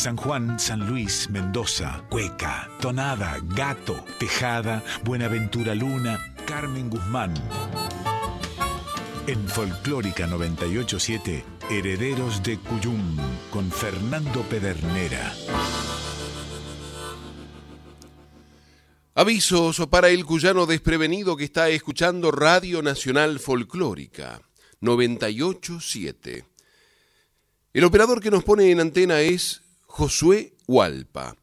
San Juan, San Luis, Mendoza, Cueca, Tonada, Gato, Tejada, Buenaventura Luna, Carmen Guzmán. En Folclórica 987, Herederos de Cuyum, con Fernando Pedernera. Avisos para el cuyano desprevenido que está escuchando Radio Nacional Folclórica 987. El operador que nos pone en antena es Josué Hualpa.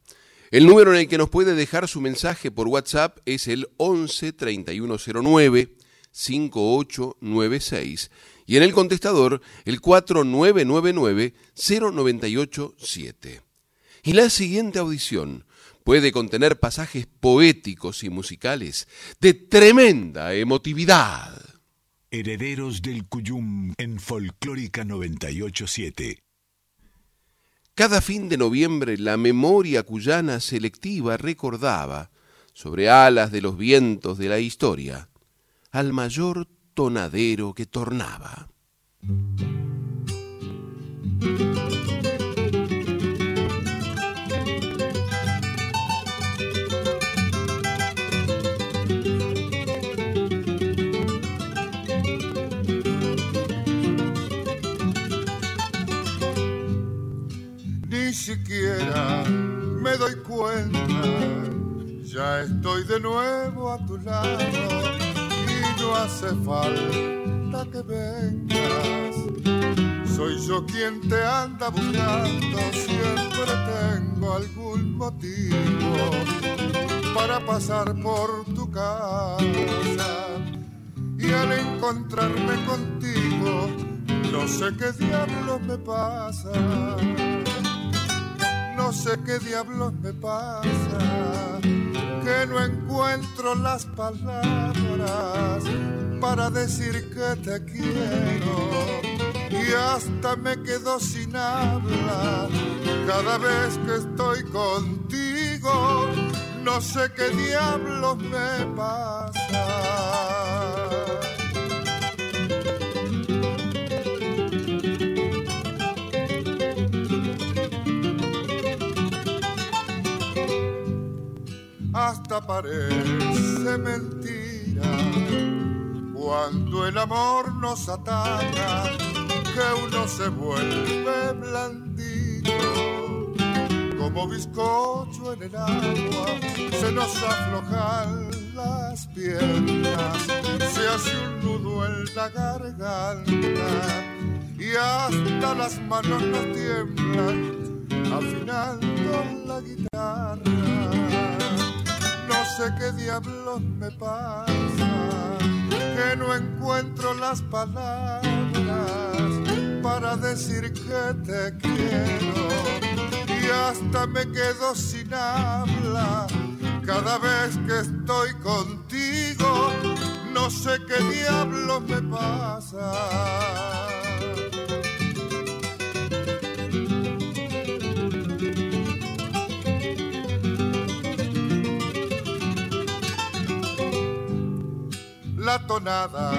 El número en el que nos puede dejar su mensaje por WhatsApp es el 11 3109 5896 y en el contestador el 4999 0987. Y la siguiente audición puede contener pasajes poéticos y musicales de tremenda emotividad. Herederos del Cuyum en Folclórica 987. Cada fin de noviembre la memoria cuyana selectiva recordaba, sobre alas de los vientos de la historia, al mayor tonadero que tornaba. Me doy cuenta. Ya estoy de nuevo a tu lado y no hace falta que vengas. Soy yo quien te anda buscando, siempre tengo algún motivo para pasar por tu casa. Y al encontrarme contigo, no sé qué diablos me pasa no sé qué diablos me pasa, que no encuentro las palabras para decir que te quiero y hasta me quedo sin habla cada vez que estoy contigo, no sé qué diablos me pasa. Hasta parece mentira cuando el amor nos ataca que uno se vuelve blandito como bizcocho en el agua se nos aflojan las piernas se hace un nudo en la garganta y hasta las manos nos tiemblan afinando la guitarra sé qué diablos me pasa, que no encuentro las palabras para decir que te quiero y hasta me quedo sin habla cada vez que estoy contigo, no sé qué diablos me pasa. La tonada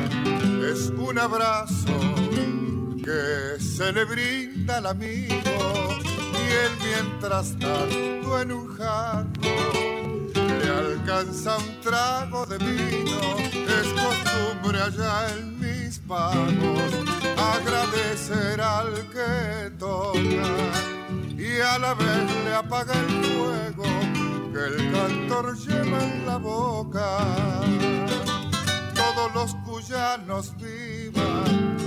es un abrazo que se le brinda al amigo y él mientras tanto en un jarro le alcanza un trago de vino. Es costumbre allá en mis pagos agradecer al que toca y a la vez le apaga el fuego que el cantor lleva en la boca los cuyanos vivan,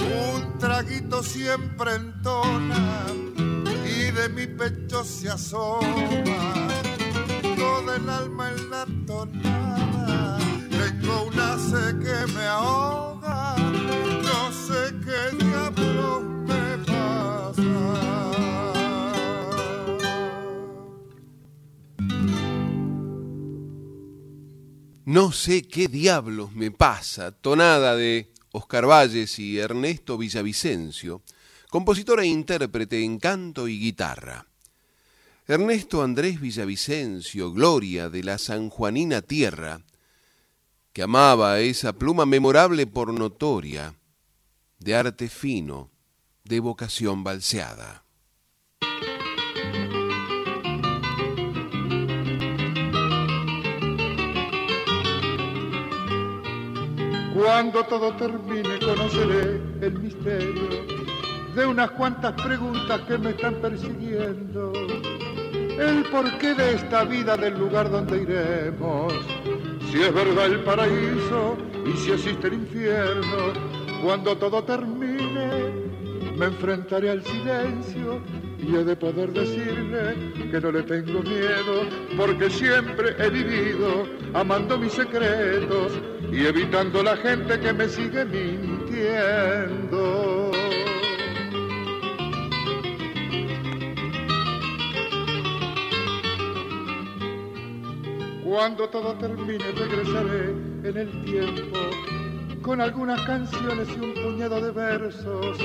un traguito siempre entona y de mi pecho se asoma. Todo el alma en la tonada. Tengo una sed que me ahoga, No sé qué diablos me pasa, tonada de Oscar Valles y Ernesto Villavicencio, compositor e intérprete en canto y guitarra. Ernesto Andrés Villavicencio, gloria de la sanjuanina tierra, que amaba esa pluma memorable por notoria, de arte fino, de vocación balseada. Cuando todo termine conoceré el misterio de unas cuantas preguntas que me están persiguiendo. El porqué de esta vida del lugar donde iremos. Si es verdad el paraíso y si existe el infierno. Cuando todo termine me enfrentaré al silencio y he de poder decirle que no le tengo miedo, porque siempre he vivido amando mis secretos y evitando la gente que me sigue mintiendo. Cuando todo termine regresaré en el tiempo con algunas canciones y un puñado de versos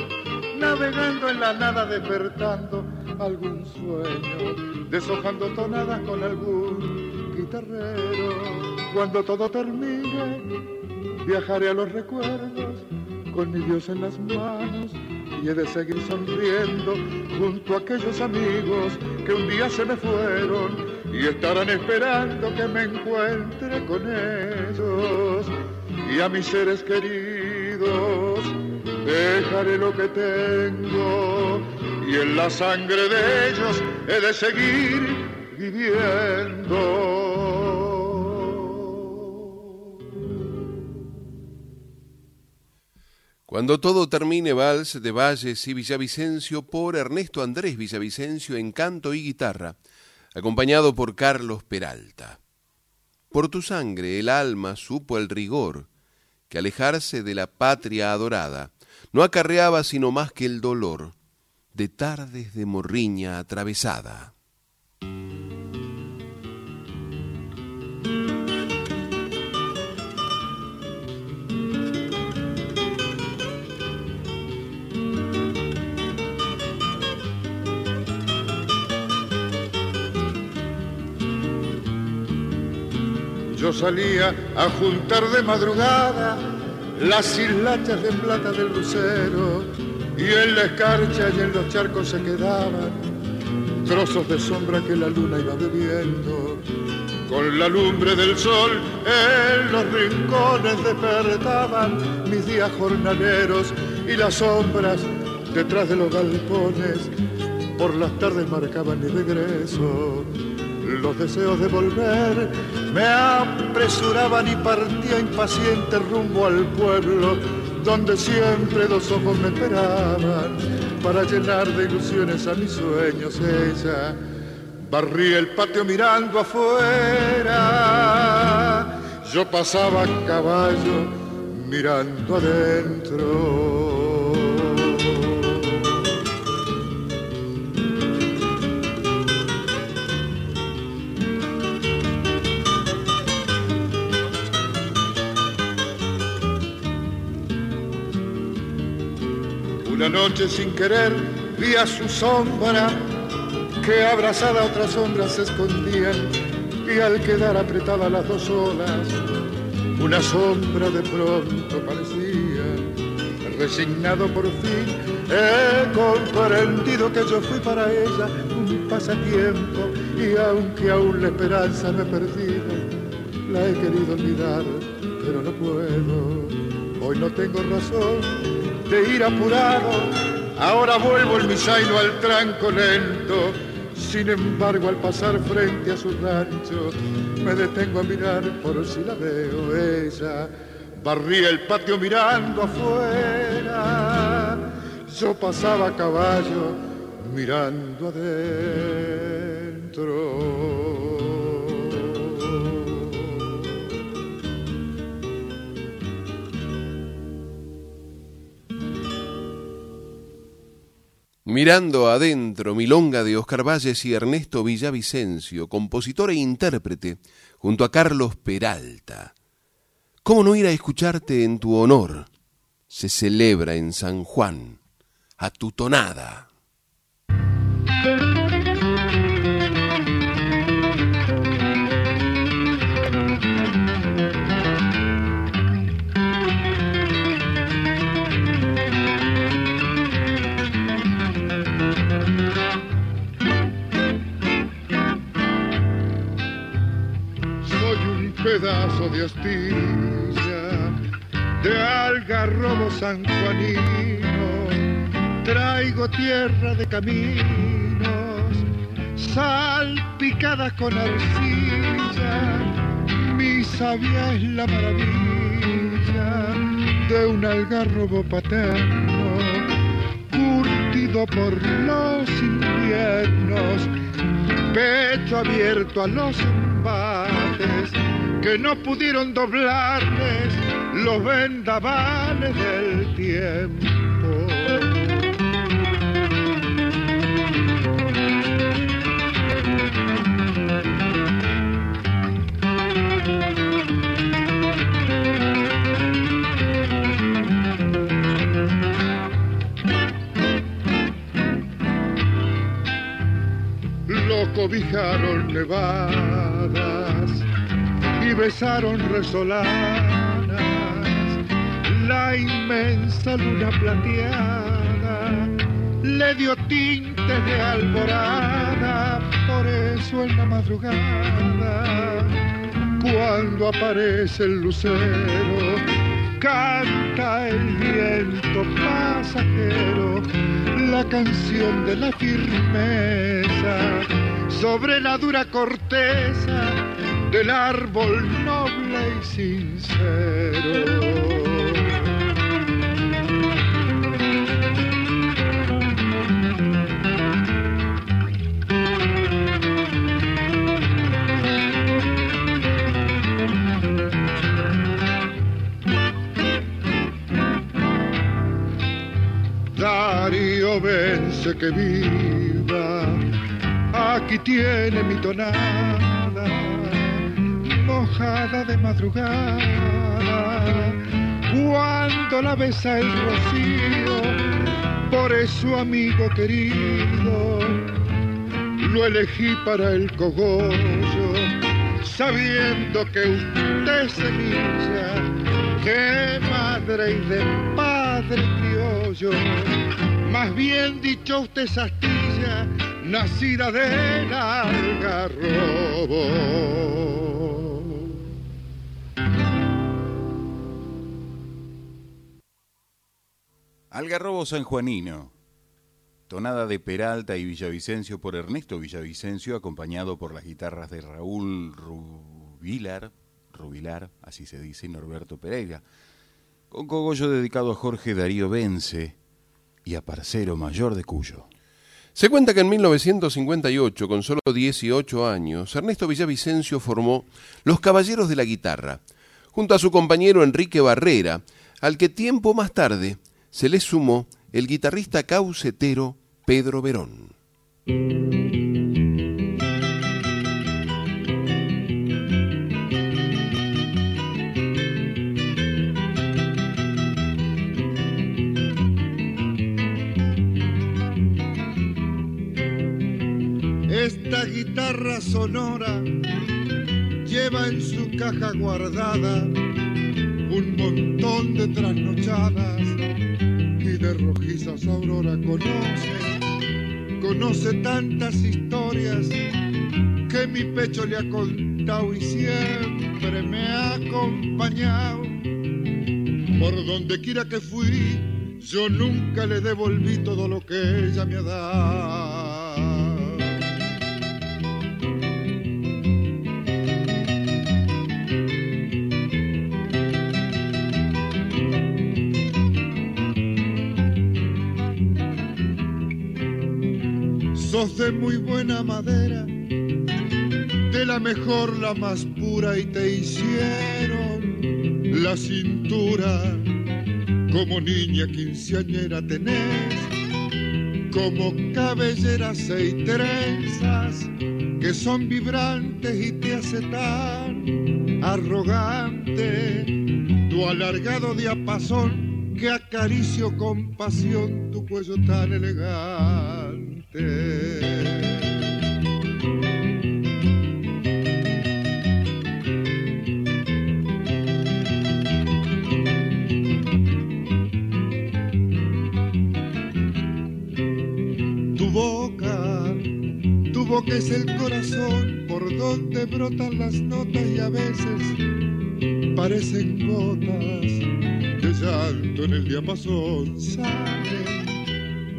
navegando en la nada, despertando algún sueño, deshojando tonadas con algún guitarrero. Cuando todo termine, viajaré a los recuerdos con mi Dios en las manos y he de seguir sonriendo junto a aquellos amigos que un día se me fueron y estarán esperando que me encuentre con ellos y a mis seres queridos dejaré lo que tengo y en la sangre de ellos he de seguir viviendo. Cuando todo termine, Vals de Valles y Villavicencio por Ernesto Andrés Villavicencio en canto y guitarra, acompañado por Carlos Peralta. Por tu sangre el alma supo el rigor, que alejarse de la patria adorada no acarreaba sino más que el dolor de tardes de morriña atravesada. Yo salía a juntar de madrugada las hislachas de plata del lucero y en la escarcha y en los charcos se quedaban trozos de sombra que la luna iba bebiendo. Con la lumbre del sol en los rincones despertaban mis días jornaleros y las sombras detrás de los galpones por las tardes marcaban mi regreso. Los deseos de volver me apresuraban y partía impaciente rumbo al pueblo donde siempre dos ojos me esperaban para llenar de ilusiones a mis sueños. Ella barría el patio mirando afuera, yo pasaba a caballo mirando adentro. Una noche sin querer vi a su sombra que abrazada a otras sombras se escondían y al quedar apretada las dos olas, una sombra de pronto parecía. Resignado por fin, he comprendido que yo fui para ella un pasatiempo y aunque aún la esperanza me he perdido, la he querido olvidar, pero no puedo. Hoy no tengo razón de ir apurado, ahora vuelvo el misaino al tranco lento. Sin embargo, al pasar frente a su rancho, me detengo a mirar por si la veo ella. Barría el patio mirando afuera, yo pasaba a caballo mirando adentro. Mirando adentro, Milonga de Oscar Valles y Ernesto Villavicencio, compositor e intérprete, junto a Carlos Peralta. ¿Cómo no ir a escucharte en tu honor? Se celebra en San Juan, a tu tonada. Pedazo de astilla de algarrobo sanjuanino, traigo tierra de caminos, salpicada con arcilla, mi sabia es la maravilla de un algarrobo paterno, curtido por los inviernos, pecho abierto a los embates que no pudieron doblarles los vendavales del tiempo. Cobijaron nevadas y besaron resolanas la inmensa luna plateada le dio tintes de alborada, por eso en la madrugada, cuando aparece el lucero, canta el viento pasajero la canción de la firmeza sobre la dura corteza del árbol noble y sincero. Darío vence que viva, aquí tiene mi tonada, mojada de madrugada, cuando la besa el rocío, por eso amigo querido, lo elegí para el cogollo, sabiendo que usted semilla de madre y de padre criollo, más bien dicho usted es astilla, nacida del algarrobo. Algarrobo sanjuanino. Tonada de Peralta y Villavicencio por Ernesto Villavicencio, acompañado por las guitarras de Raúl Rubilar, Rubilar, así se dice, y Norberto Pereira. Con cogollo dedicado a Jorge Darío Vence y a Parcero Mayor de Cuyo. Se cuenta que en 1958, con solo 18 años, Ernesto Villavicencio formó Los Caballeros de la Guitarra, junto a su compañero Enrique Barrera, al que tiempo más tarde se le sumó el guitarrista caucetero Pedro Verón. Esta guitarra sonora lleva en su caja guardada un montón de trasnochadas y de rojizas aurora conoce, conoce tantas historias que mi pecho le ha contado y siempre me ha acompañado. Por donde quiera que fui, yo nunca le devolví todo lo que ella me ha dado. De muy buena madera, de la mejor, la más pura, y te hicieron la cintura. Como niña quinceañera tenés, como cabelleras y trenzas que son vibrantes y te hace tan arrogante tu alargado diapasón que acaricio con pasión tu cuello tan elegante. Tu boca, tu boca es el corazón por donde brotan las notas y a veces parecen gotas llanto en el diapasón. Sale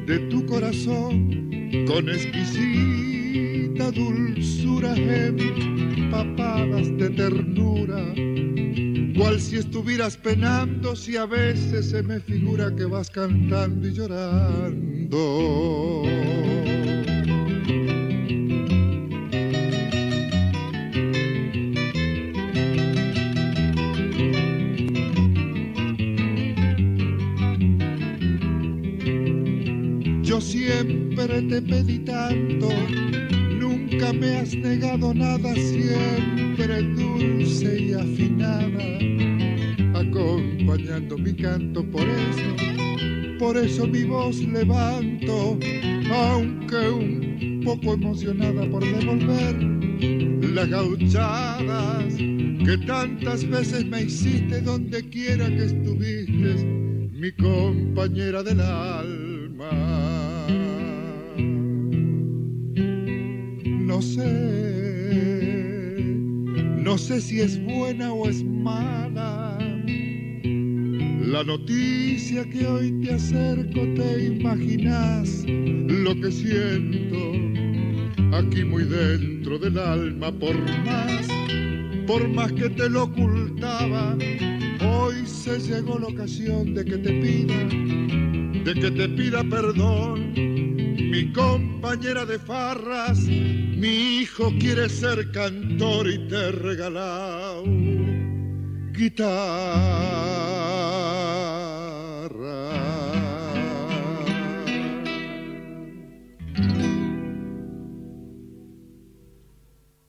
de tu corazón con exquisita dulzura empapadas de ternura. Cual si estuvieras penando si a veces se me figura que vas cantando y llorando te pedí tanto, nunca me has negado nada, siempre dulce y afinada, acompañando mi canto, por eso, por eso mi voz levanto, aunque un poco emocionada por devolver las gauchadas que tantas veces me hiciste donde quiera que estuviste, mi compañera del alma. No sé, no sé si es buena o es mala. La noticia que hoy te acerco, te imaginas lo que siento aquí muy dentro del alma, por más, por más que te lo ocultaba, hoy se llegó la ocasión de que te pida, de que te pida perdón, mi compañera de farras mi hijo quiere ser cantor y te regalado guitarra.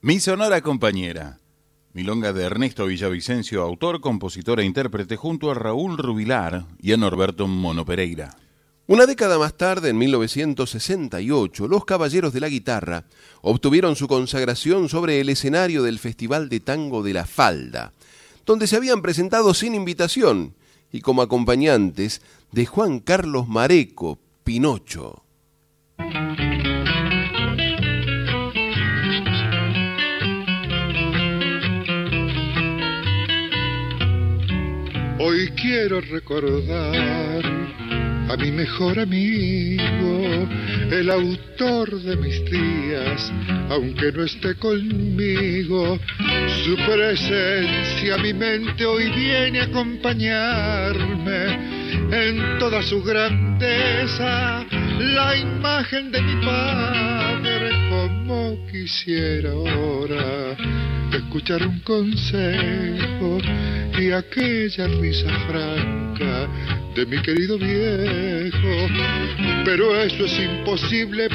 Mi sonora compañera. Milonga de Ernesto Villavicencio, autor, compositor e intérprete, junto a Raúl Rubilar y a Norberto Mono Pereira. Una década más tarde, en 1968, los Caballeros de la Guitarra obtuvieron su consagración sobre el escenario del Festival de Tango de la Falda, donde se habían presentado sin invitación y como acompañantes de Juan Carlos Mareco, Pinocho. Hoy quiero recordar a mi mejor amigo, el autor de mis días, aunque no esté conmigo, su presencia a mi mente hoy viene a acompañarme en toda su grandeza, la imagen de mi padre, como quisiera ahora escuchar un consejo y aquella risa franca de mi querido viejo, pero eso es imposible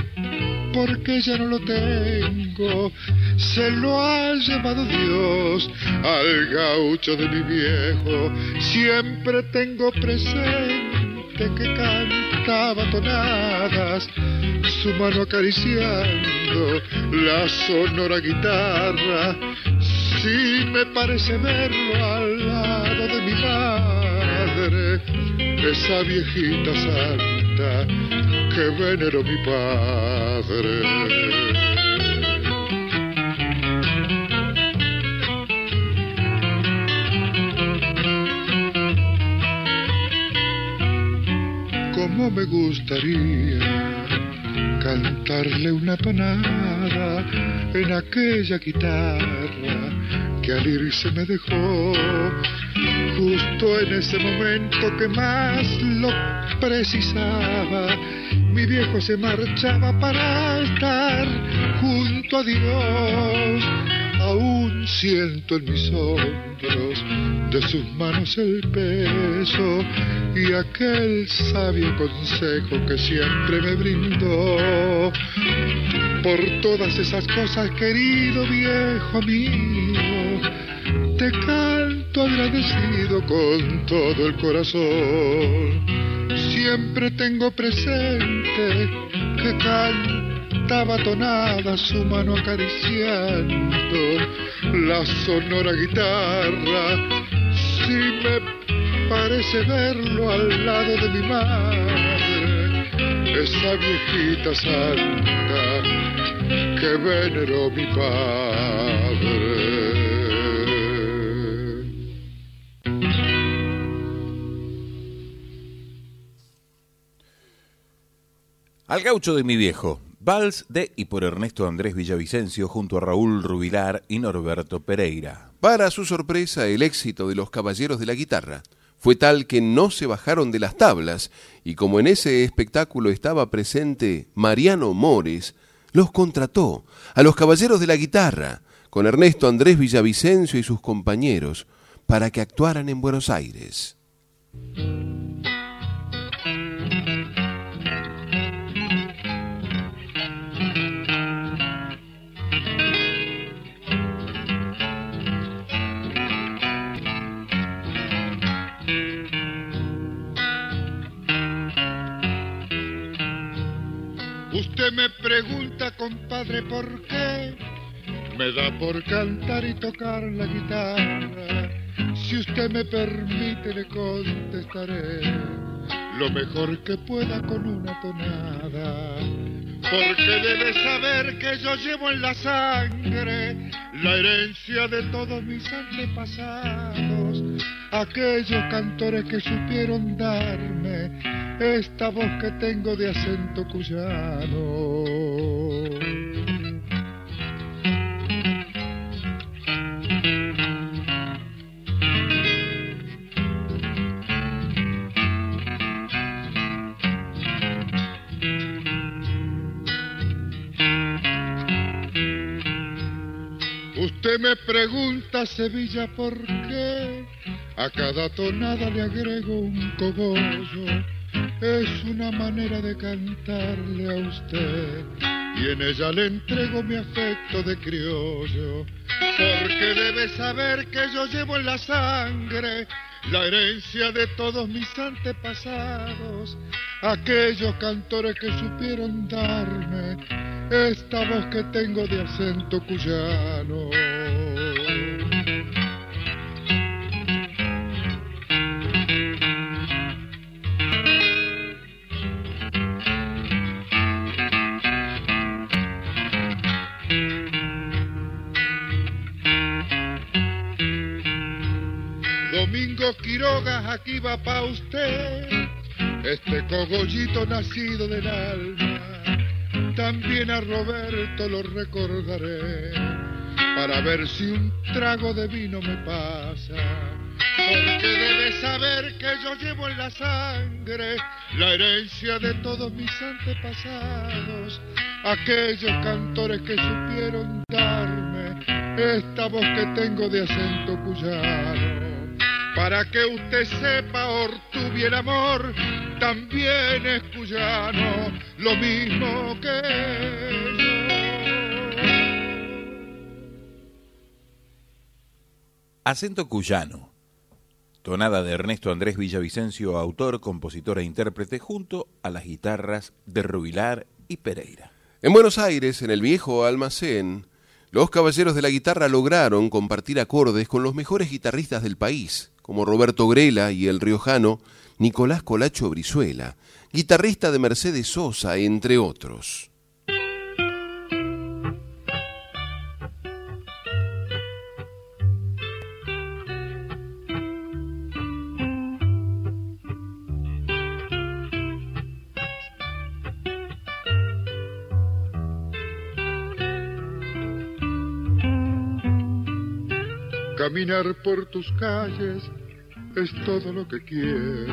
porque ya no lo tengo. Se lo ha llevado Dios al gaucho de mi viejo. Siempre tengo presente que cantaba tonadas, su mano acariciando la sonora guitarra. Sí me parece verlo al lado esa viejita santa que veneró mi padre. Cómo me gustaría cantarle una tonada en aquella guitarra que al irse me dejó en ese momento que más lo precisaba. Mi viejo se marchaba para estar junto a Dios. Aún siento en mis hombros de sus manos el peso y aquel sabio consejo que siempre me brindó. Por todas esas cosas, querido viejo mío, te canto agradecido con todo el corazón. Siempre tengo presente que cantaba tonada su mano acariciando la sonora guitarra. Si me parece verlo al lado de mi madre, esa viejita santa que veneró mi padre. Al gaucho de mi viejo, Vals de y por Ernesto Andrés Villavicencio junto a Raúl Rubilar y Norberto Pereira. Para su sorpresa, el éxito de los caballeros de la guitarra fue tal que no se bajaron de las tablas y como en ese espectáculo estaba presente Mariano Mores, los contrató a los caballeros de la guitarra con Ernesto Andrés Villavicencio y sus compañeros para que actuaran en Buenos Aires. Usted me pregunta, compadre, ¿por qué? Me da por cantar y tocar la guitarra. Si usted me permite, le contestaré lo mejor que pueda con una tonada. Porque debe saber que yo llevo en la sangre la herencia de todos mis antepasados, aquellos cantores que supieron darme esta voz que tengo de acento cuyano. Usted me pregunta, Sevilla, ¿por qué? A cada tonada le agrego un cogollo. Es una manera de cantarle a usted. Y en ella le entrego mi afecto de criollo, porque debe saber que yo llevo en la sangre la herencia de todos mis antepasados, aquellos cantores que supieron darme esta voz que tengo de acento cuyano. Quiroga, aquí va pa' usted, este cogollito nacido del alma. También a Roberto lo recordaré, para ver si un trago de vino me pasa. Porque debe saber que yo llevo en la sangre la herencia de todos mis antepasados, aquellos cantores que supieron darme esta voz que tengo de acento cuyano. Para que usted sepa, Ortubi el amor también es cuyano, lo mismo que yo. Acento cuyano. Tonada de Ernesto Andrés Villavicencio, autor, compositor e intérprete, junto a las guitarras de Rubilar y Pereira. En Buenos Aires, en el viejo almacén, los caballeros de la guitarra lograron compartir acordes con los mejores guitarristas del país como Roberto Grela y el riojano Nicolás Colacho Brizuela, guitarrista de Mercedes Sosa, entre otros. Caminar por tus calles es todo lo que quiero.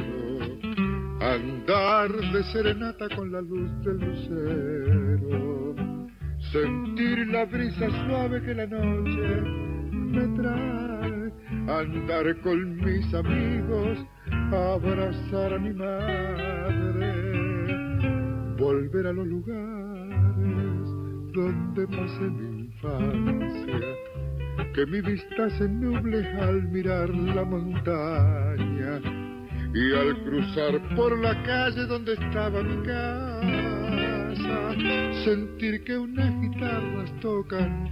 Andar de serenata con la luz del lucero. Sentir la brisa suave que la noche me trae. Andar con mis amigos, abrazar a mi madre. Volver a los lugares donde pasé mi infancia que mi vista se nuble al mirar la montaña y al cruzar por la calle donde estaba mi casa, sentir que unas guitarras tocan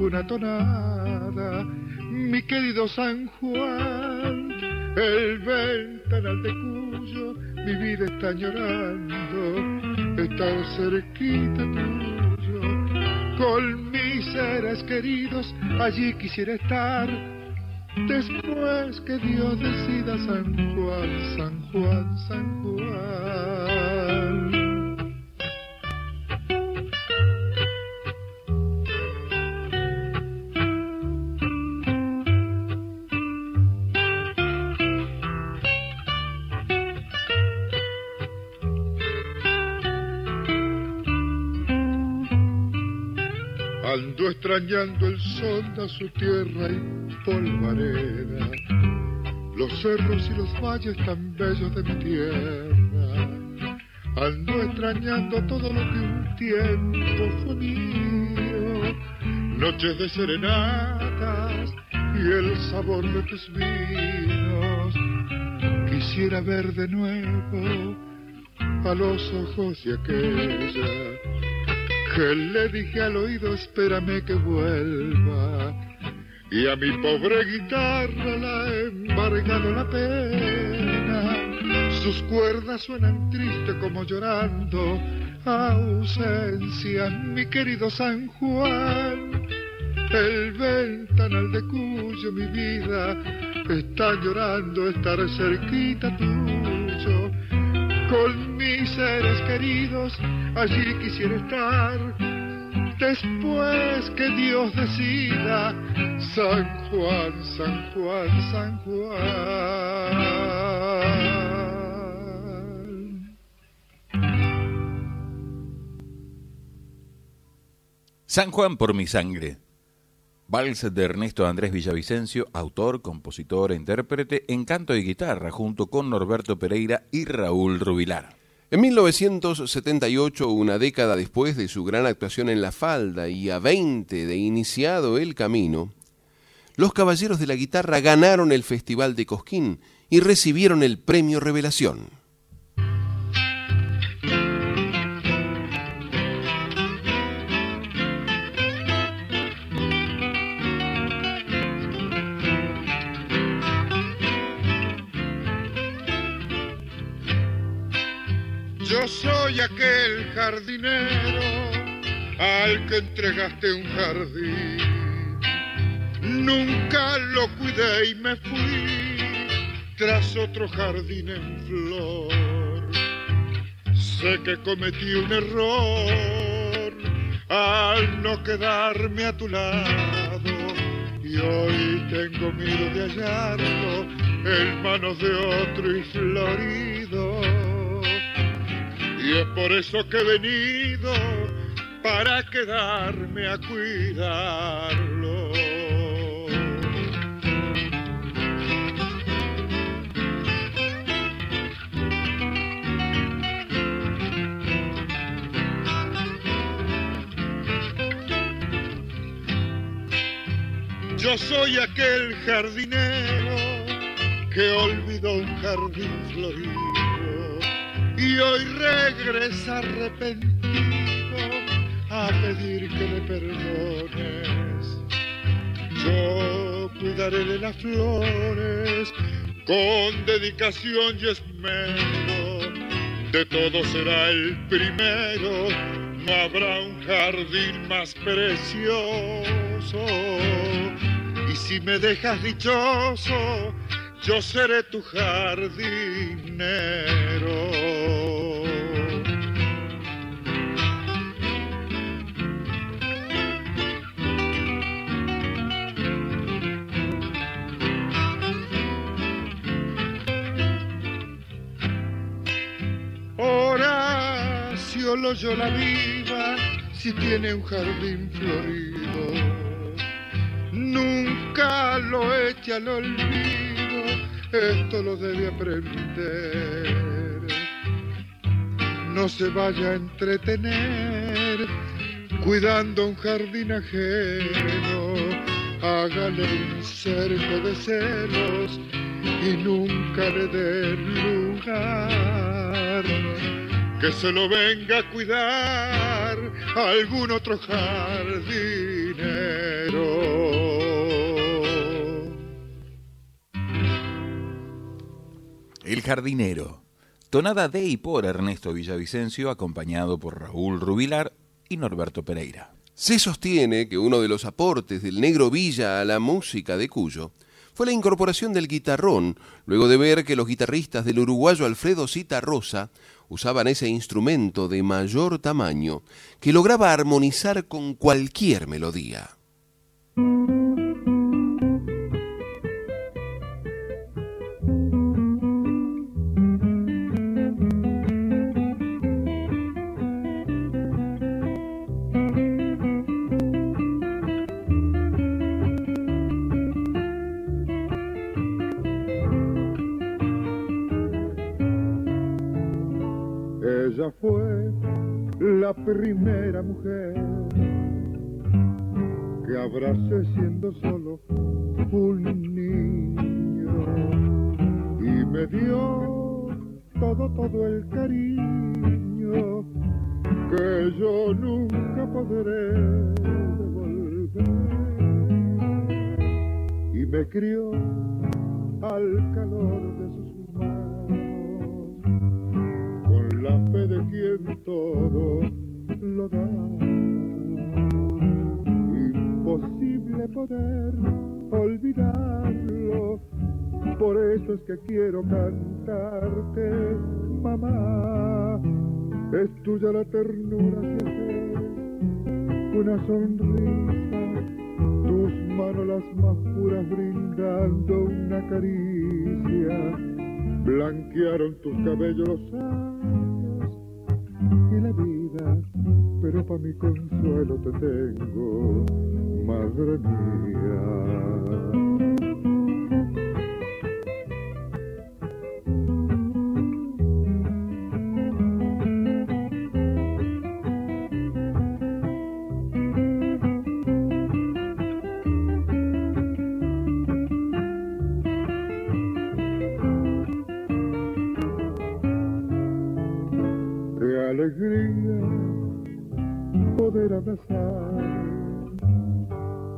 una tonada, mi querido San Juan, el ventanal de cuyo mi vida está llorando, está cerquita tuyo, con mis seres queridos, allí quisiera estar. Después que Dios decida San Juan, San Juan, San Juan. Ando extrañando el sol de su tierra y polvareda, los cerros y los valles tan bellos de mi tierra. Ando extrañando todo lo que un tiempo fue mío, noches de serenatas y el sabor de tus vinos. Quisiera ver de nuevo a los ojos de aquella que le dije al oído espérame que vuelva y a mi pobre guitarra la he embargado la pena. Sus cuerdas suenan triste como llorando ausencia mi querido San Juan. El ventanal de cuyo mi vida está llorando estar cerquita tuyo. Con mis seres queridos, allí quisiera estar. Después que Dios decida, San Juan, San Juan, San Juan. San Juan por mi sangre Vals de Ernesto Andrés Villavicencio, autor, compositor e intérprete en canto y guitarra, junto con Norberto Pereira y Raúl Rubilar. En 1978, una década después de su gran actuación en La Falda y a 20 de iniciado el camino, los Caballeros de la Guitarra ganaron el Festival de Cosquín y recibieron el Premio Revelación. Yo soy aquel jardinero al que entregaste un jardín. Nunca lo cuidé y me fui tras otro jardín en flor. Sé que cometí un error al no quedarme a tu lado y hoy tengo miedo de hallarlo en manos de otro y florido y es por eso que he venido para quedarme a cuidarlo. Yo soy aquel jardinero que olvidó un jardín florido y hoy regresa arrepentido a pedir que le perdones. Yo cuidaré de las flores con dedicación y esmero. De todo será el primero, no habrá un jardín más precioso. Y si me dejas dichoso, yo seré tu jardinero. Horacio yo la viva si tiene un jardín florido. Nunca lo eche al olvido esto lo debe aprender. No se vaya a entretener cuidando un jardín ajeno, hágale un cerco de celos y nunca le dé lugar. Que se lo venga a cuidar algún otro jardinero. El jardinero. Tonada de y por Ernesto Villavicencio, acompañado por Raúl Rubilar y Norberto Pereira. Se sostiene que uno de los aportes del negro Villa a la música de Cuyo fue la incorporación del guitarrón, luego de ver que los guitarristas del uruguayo Alfredo Rosa usaban ese instrumento de mayor tamaño que lograba armonizar con cualquier melodía. Que abracé siendo solo un niño. Y me dio todo, todo el cariño que yo nunca podré devolver. Y me crió al calor de sus manos con la fe de quien todo imposible poder olvidarlo. Por eso es que quiero cantarte mamá. Es tuya la ternura que hace una sonrisa, tus manos las más puras brindando una caricia, blanquearon tus cabellos y la vida, pero para mi consuelo te tengo, madre mía.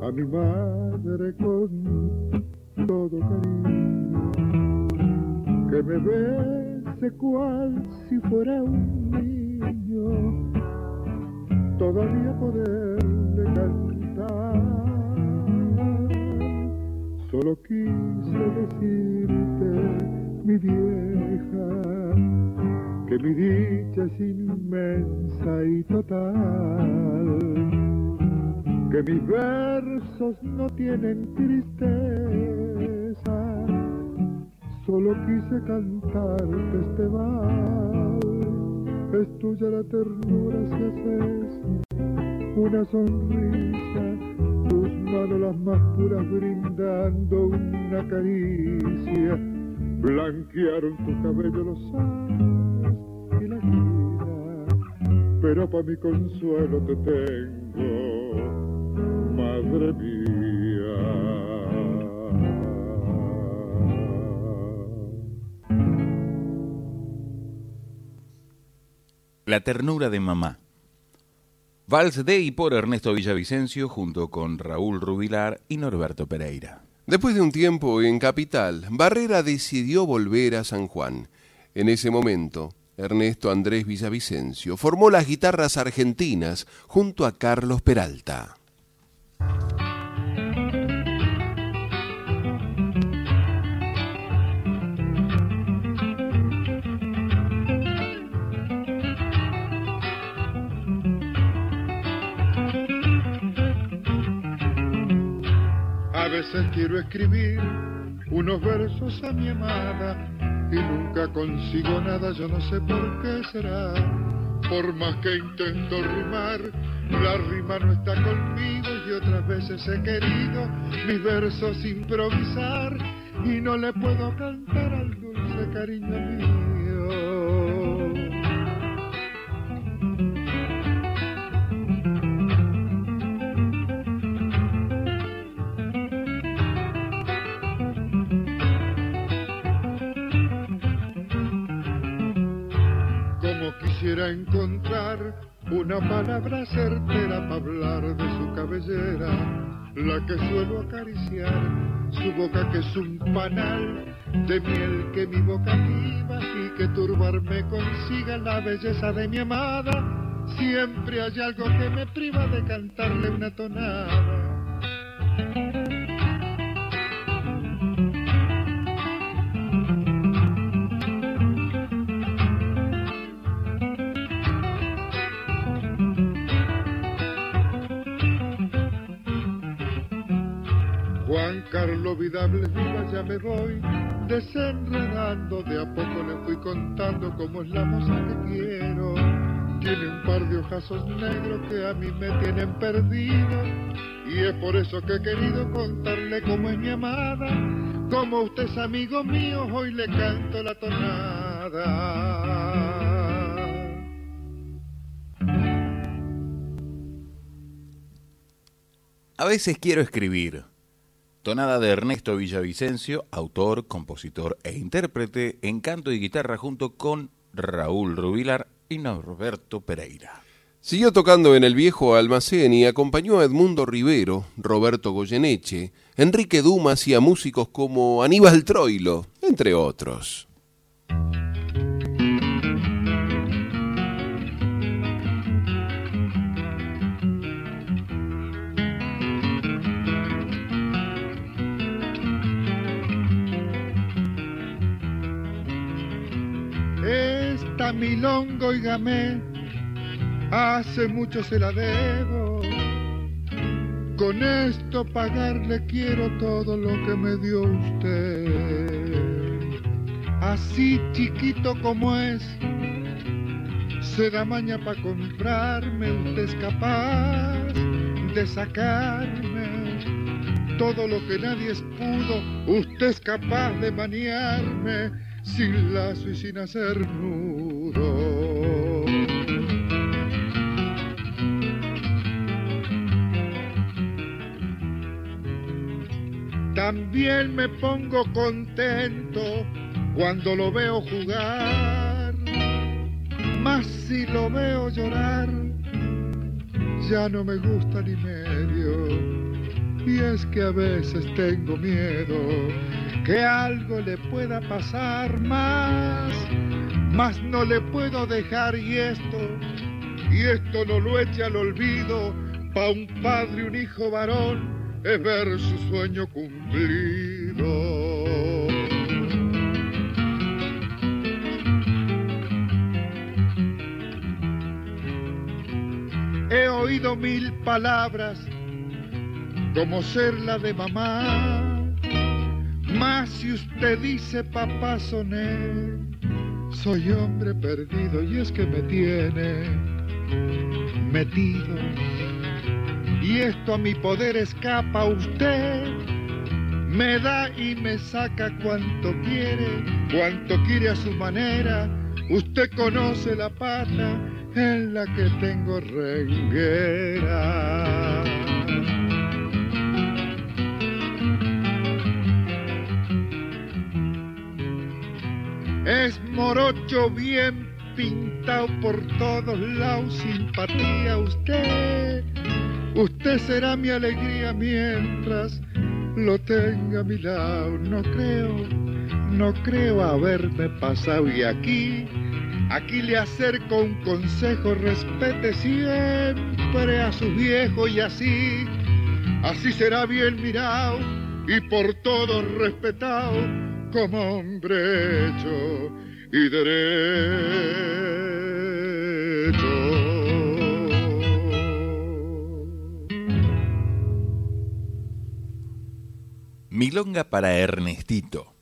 A mi madre con todo cariño, que me bese cual si fuera un niño, todavía poderle cantar. Solo quise decirte, mi vieja, que mi dicha es inmensa y total, que mis versos no tienen tristeza, solo quise cantarte este mal, es tuya la ternura si haces una sonrisa, tus manos las más puras brindando una caricia, blanquearon tu cabello los años pero para mi consuelo te tengo, madre mía. La ternura de mamá. Vals de y por Ernesto Villavicencio junto con Raúl Rubilar y Norberto Pereira. Después de un tiempo en Capital, Barrera decidió volver a San Juan. En ese momento, Ernesto Andrés Villavicencio, formó las guitarras argentinas junto a Carlos Peralta. A veces quiero escribir unos versos a mi amada y nunca consigo nada, yo no sé por qué será. Por más que intento rimar, la rima no está conmigo y otras veces he querido mis versos improvisar y no le puedo cantar al dulce cariño mío. Quisiera encontrar una palabra certera para hablar de su cabellera, la que suelo acariciar, su boca que es un panal de miel que mi boca viva y que turbarme consiga la belleza de mi amada. Siempre hay algo que me priva de cantarle una tonada. dejar lo olvidable viva ya me voy desenredando. De a poco le fui contando cómo es la moza que quiero. Tiene un par de ojazos negros que a mí me tienen perdido. Y es por eso que he querido contarle cómo es mi amada. Como usted es amigo mío hoy le canto la tonada. A veces quiero escribir, Tonada de Ernesto Villavicencio, autor, compositor e intérprete en canto y guitarra junto con Raúl Rubilar y Norberto Pereira. Siguió tocando en el viejo almacén y acompañó a Edmundo Rivero, Roberto Goyeneche, Enrique Dumas y a músicos como Aníbal Troilo, entre otros. Esta milongo y gamé, hace mucho se la debo. Con esto pagarle quiero todo lo que me dio usted. Así chiquito como es, se da maña para comprarme, usted es capaz de sacarme todo lo que nadie pudo, usted es capaz de maniarme sin lazo y sin hacer nudo. También me pongo contento cuando lo veo jugar, más si lo veo llorar, ya no me gusta ni medio. Y es que a veces tengo miedo que algo le pueda pasar más, más no le puedo dejar y esto, y esto no lo eche al olvido, pa' un padre, un hijo varón, es ver su sueño cumplido. He oído mil palabras como ser la de mamá, más si usted dice papá soné, soy hombre perdido y es que me tiene metido y esto a mi poder escapa usted. Me da y me saca cuanto quiere, cuanto quiere a su manera. Usted conoce la pata en la que tengo renguera. Es morocho bien pintado por todos lados, simpatía usted Usted será mi alegría mientras lo tenga a mi lado. No creo, no creo haberme pasado y aquí, aquí le acerco un consejo, respete siempre a su viejo y así, así será bien mirado y por todos respetado como hombre hecho y derecho. Milonga para Ernestito,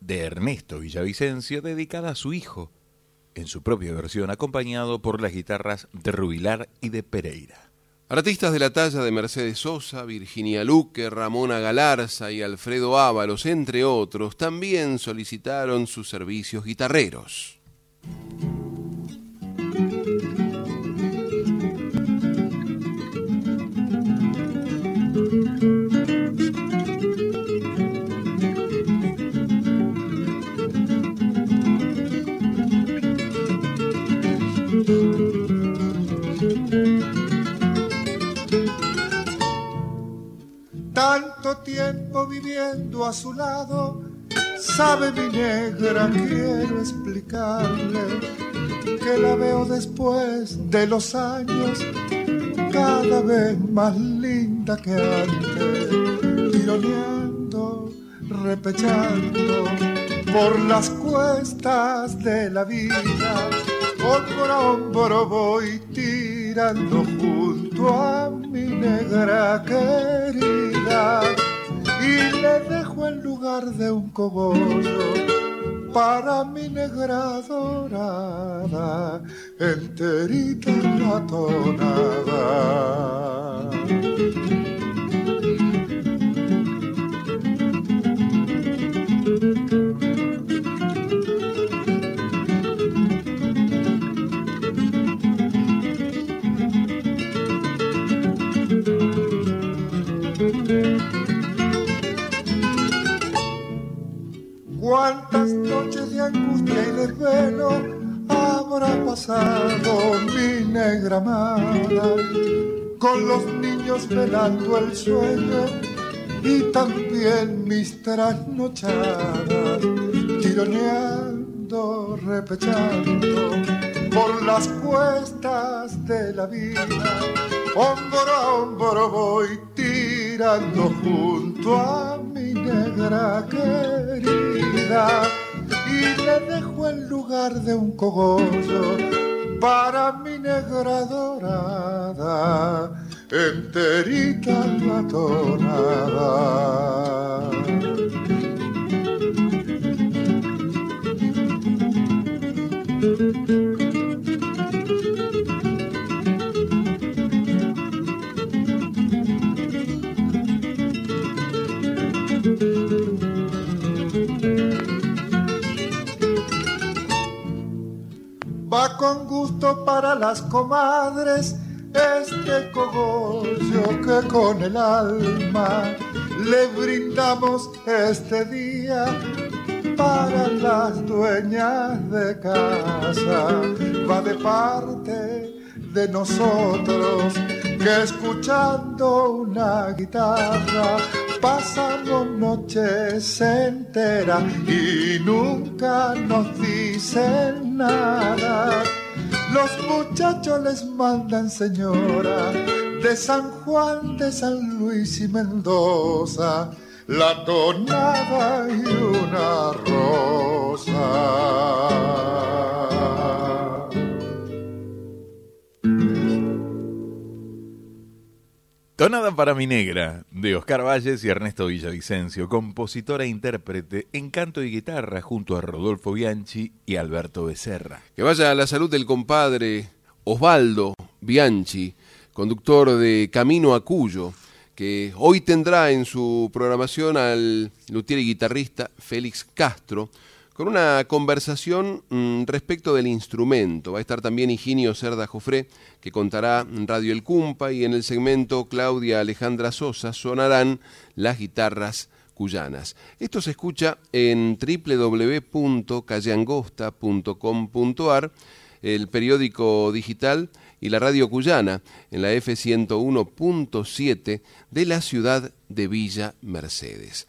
de Ernesto Villavicencio, dedicada a su hijo, en su propia versión, acompañado por las guitarras de Rubilar y de Pereira. Artistas de la talla de Mercedes Sosa, Virginia Luque, Ramona Galarza y Alfredo Ábalos, entre otros, también solicitaron sus servicios guitarreros. Tanto tiempo viviendo a su lado, sabe mi negra, quiero explicarle que la veo después de los años cada vez más linda que antes, tironeando, repechando por las cuestas de la vida, hombro a hombro voy tirando junto a mi negra querida y le dejo en lugar de un cogollo para mi negra dorada, enterita la tonada. Angustia y desvelo habrá pasado mi negra amada. Con los niños velando el sueño y también mis trasnochadas tironeando, repechando por las cuestas de la vida. Hombro a hombro voy tirando junto a mi negra querida le dejo el lugar de un cogollo para mi negra dorada, enterita la tonada. Con gusto para las comadres este cogollo que con el alma le brindamos este día para las dueñas de casa. Va de parte de nosotros que escuchando una guitarra pasamos noches enteras y nunca nos dicen nada. Los muchachos les mandan señora de San Juan, de San Luis y Mendoza, la tonada y una rosa. Tonada para mi negra, de Oscar Valles y Ernesto Villavicencio, compositor e intérprete en canto y guitarra junto a Rodolfo Bianchi y Alberto Becerra. Que vaya a la salud del compadre Osvaldo Bianchi, conductor de Camino a Cuyo, que hoy tendrá en su programación al luthier y guitarrista Félix Castro, con una conversación mm, respecto del instrumento. Va a estar también Higinio Cerda Jofré, que contará Radio El Cumpa, y en el segmento Claudia Alejandra Sosa sonarán las guitarras cuyanas. Esto se escucha en www.calleangosta.com.ar, el periódico digital y la radio cuyana en la F101.7 de la ciudad de Villa Mercedes.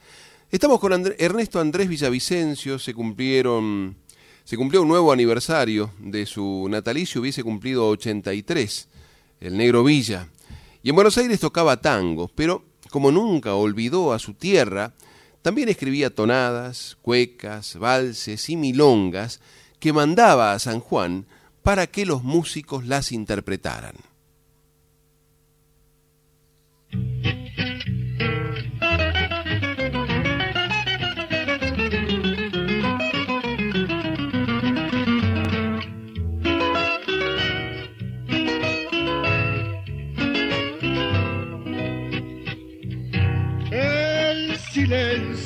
Estamos con Ernesto Andrés Villavicencio, se cumplieron se cumplió un nuevo aniversario de su natalicio, hubiese cumplido 83, el negro Villa. Y en Buenos Aires tocaba tango, pero como nunca olvidó a su tierra, también escribía tonadas, cuecas, valses y milongas que mandaba a San Juan para que los músicos las interpretaran.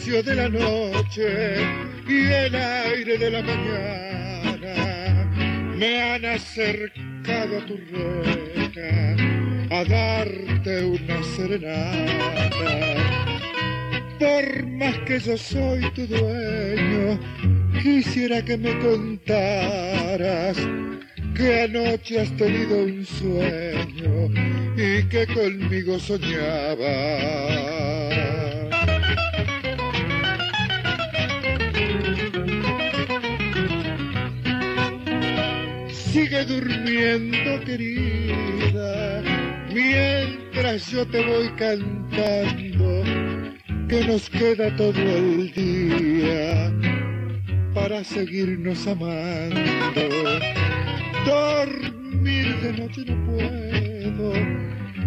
De la noche y el aire de la mañana me han acercado a tu reja a darte una serenata. Por más que yo soy tu dueño, quisiera que me contaras que anoche has tenido un sueño y que conmigo soñabas. Sigue durmiendo, querida, mientras yo te voy cantando, que nos queda todo el día para seguirnos amando. Dormir de noche no puedo,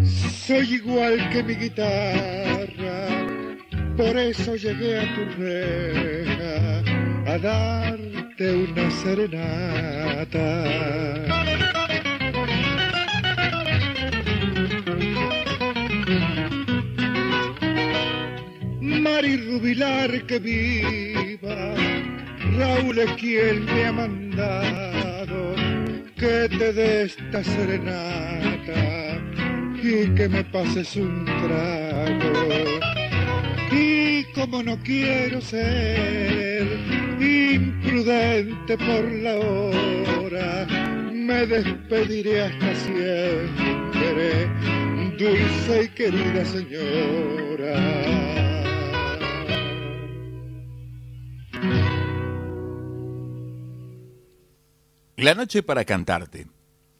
soy igual que mi guitarra, por eso llegué a tu reja a una serenata. Mari Rubilar que viva, Raúl es quien me ha mandado que te dé esta serenata y que me pases un trago. Y como no quiero ser imprudente por la hora, me despediré hasta siempre, dulce y querida señora. La noche para cantarte.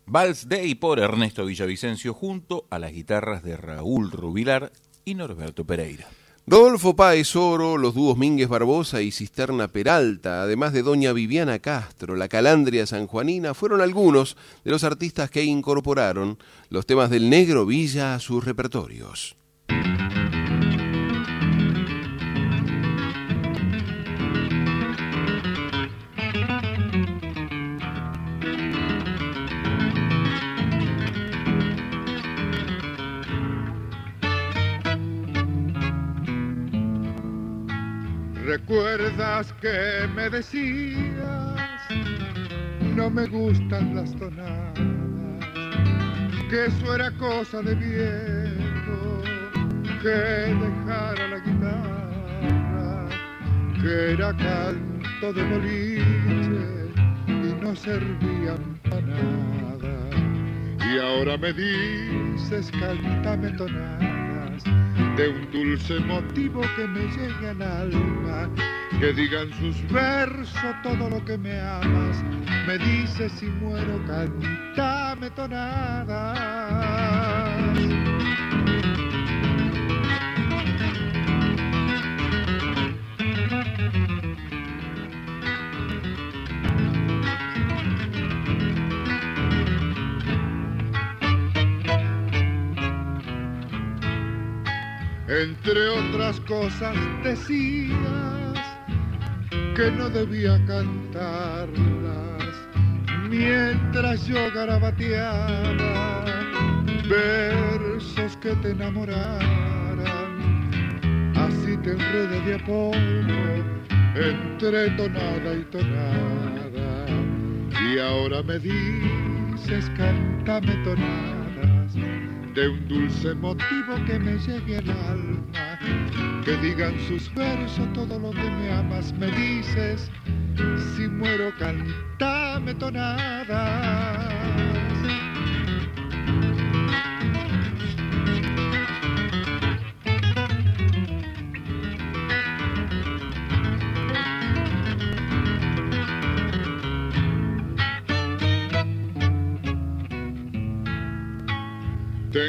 Vals Day por Ernesto Villavicencio junto a las guitarras de Raúl Rubilar y Norberto Pereira. Rodolfo Páez Oro, los dúos Mínguez Barbosa y Cisterna Peralta, además de doña Viviana Castro, la Calandria Sanjuanina, fueron algunos de los artistas que incorporaron los temas del Negro Villa a sus repertorios. ¿Recuerdas que me decías? No me gustan las tonadas, que eso era cosa de viejo, que dejara la guitarra, que era canto de boliche y no servían para nada. Y ahora me dices, cántame tonadas de un dulce motivo que me llegue al alma, que digan sus versos todo lo que me amas, me dices si muero, cantame tonadas. Entre otras cosas decías que no debía cantarlas mientras yo garabateaba versos que te enamoraran. Así te enredé de a poco entre tonada y tonada. Y ahora me dices, cántame tonada de un dulce motivo que me llegue al alma, que digan sus versos todo lo que me amas, me dices, si muero cantame tonadas.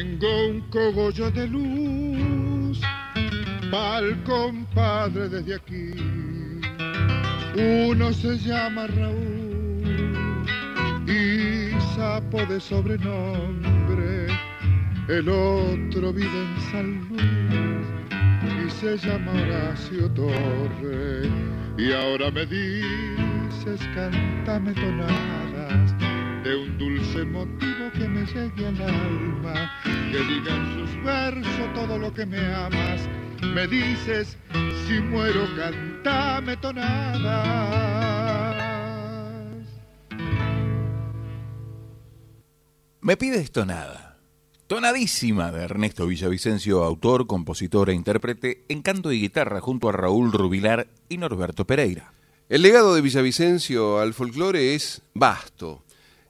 Tengo un cogollo de luz pa'l compadre desde aquí. Uno se llama Raúl y sapo de sobrenombre. El otro vive en San Luis y se llama Horacio Torre. Y ahora me dices, cántame tonadas de un dulce motivo que me llegue al alma, que digan sus versos todo lo que me amas, me dices, si muero cantame tonadas. Me pides tonada. Tonadísima de Ernesto Villavicencio, autor, compositor e intérprete en canto y guitarra junto a Raúl Rubilar y Norberto Pereira. El legado de Villavicencio al folclore es vasto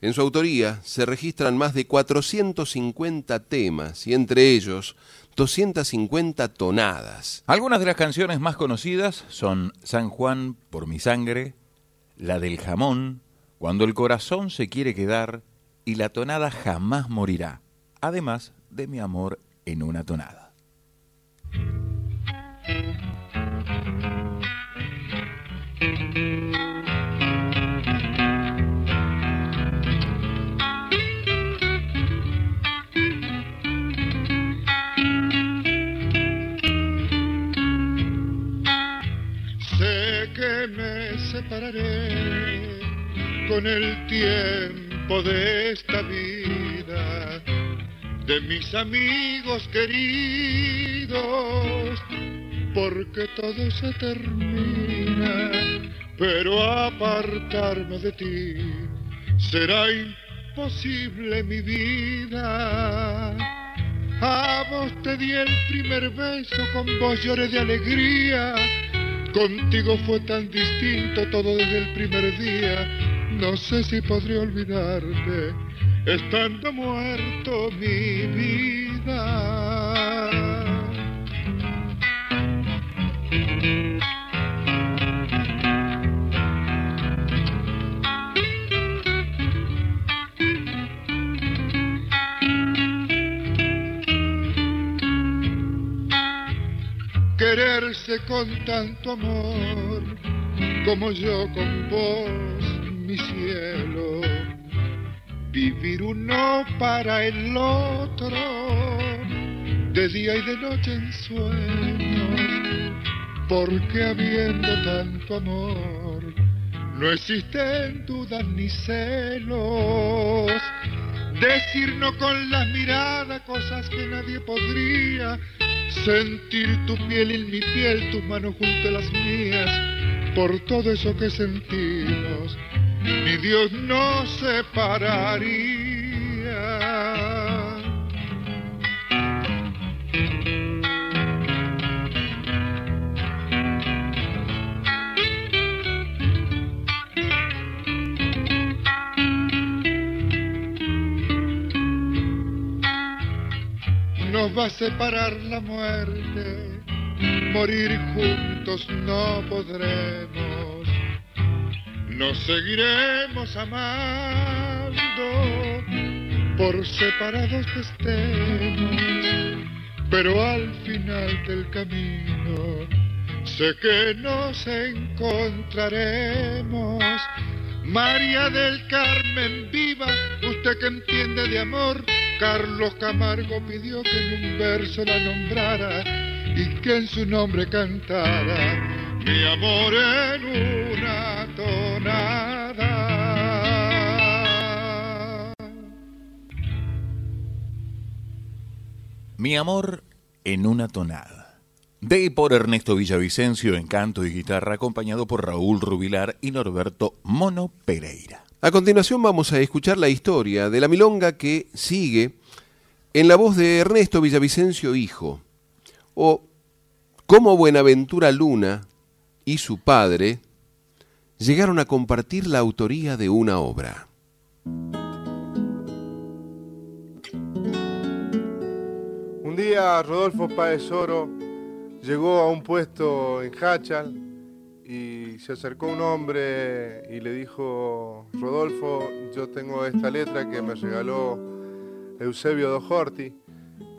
en su autoría se registran más de 450 temas y entre ellos 250 tonadas. Algunas de las canciones más conocidas son San Juan por mi sangre, la del jamón, Cuando el corazón se quiere quedar y la tonada jamás morirá, además de mi amor en una tonada. Con el tiempo de esta vida, de mis amigos queridos, porque todo se termina, pero apartarme de ti será imposible mi vida. A vos te di el primer beso, con vos lloré de alegría Contigo fue tan distinto todo desde el primer día. No sé si podré olvidarte estando muerto mi vida. Quererse con tanto amor como yo con vos, mi cielo. Vivir uno para el otro, de día y de noche en sueños, porque habiendo tanto amor, no existen dudas ni celos. Decir no con la mirada cosas que nadie podría sentir tu piel en mi piel, tus manos junto a las mías, por todo eso que sentimos, ni Dios nos separaría. Nos va a separar la muerte, morir juntos no podremos, nos seguiremos amando, por separados que estemos, pero al final del camino sé que nos encontraremos. María del Carmen viva, usted que entiende de amor, Carlos Camargo pidió que en un verso la nombrara y que en su nombre cantara mi amor en una tonada. Mi amor en una tonada. De por Ernesto Villavicencio en canto y guitarra, acompañado por Raúl Rubilar y Norberto Mono Pereira. A continuación vamos a escuchar la historia de la milonga que sigue en la voz de Ernesto Villavicencio Hijo, o cómo Buenaventura Luna y su padre llegaron a compartir la autoría de una obra. Un día Rodolfo Páez Oro llegó a un puesto en Hachal y se acercó un hombre y le dijo, Rodolfo, yo tengo esta letra que me regaló Eusebio Dojorti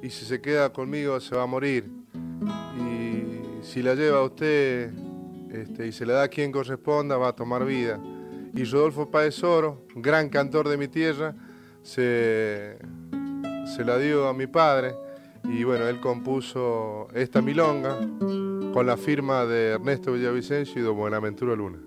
y si se queda conmigo se va a morir. Y si la lleva usted este, y se la da a quien corresponda, va a tomar vida. Y Rodolfo Páez Oro, gran cantor de mi tierra, se, se la dio a mi padre y bueno, él compuso esta milonga con la firma de Ernesto Villavicencio y de Buenaventura Luna.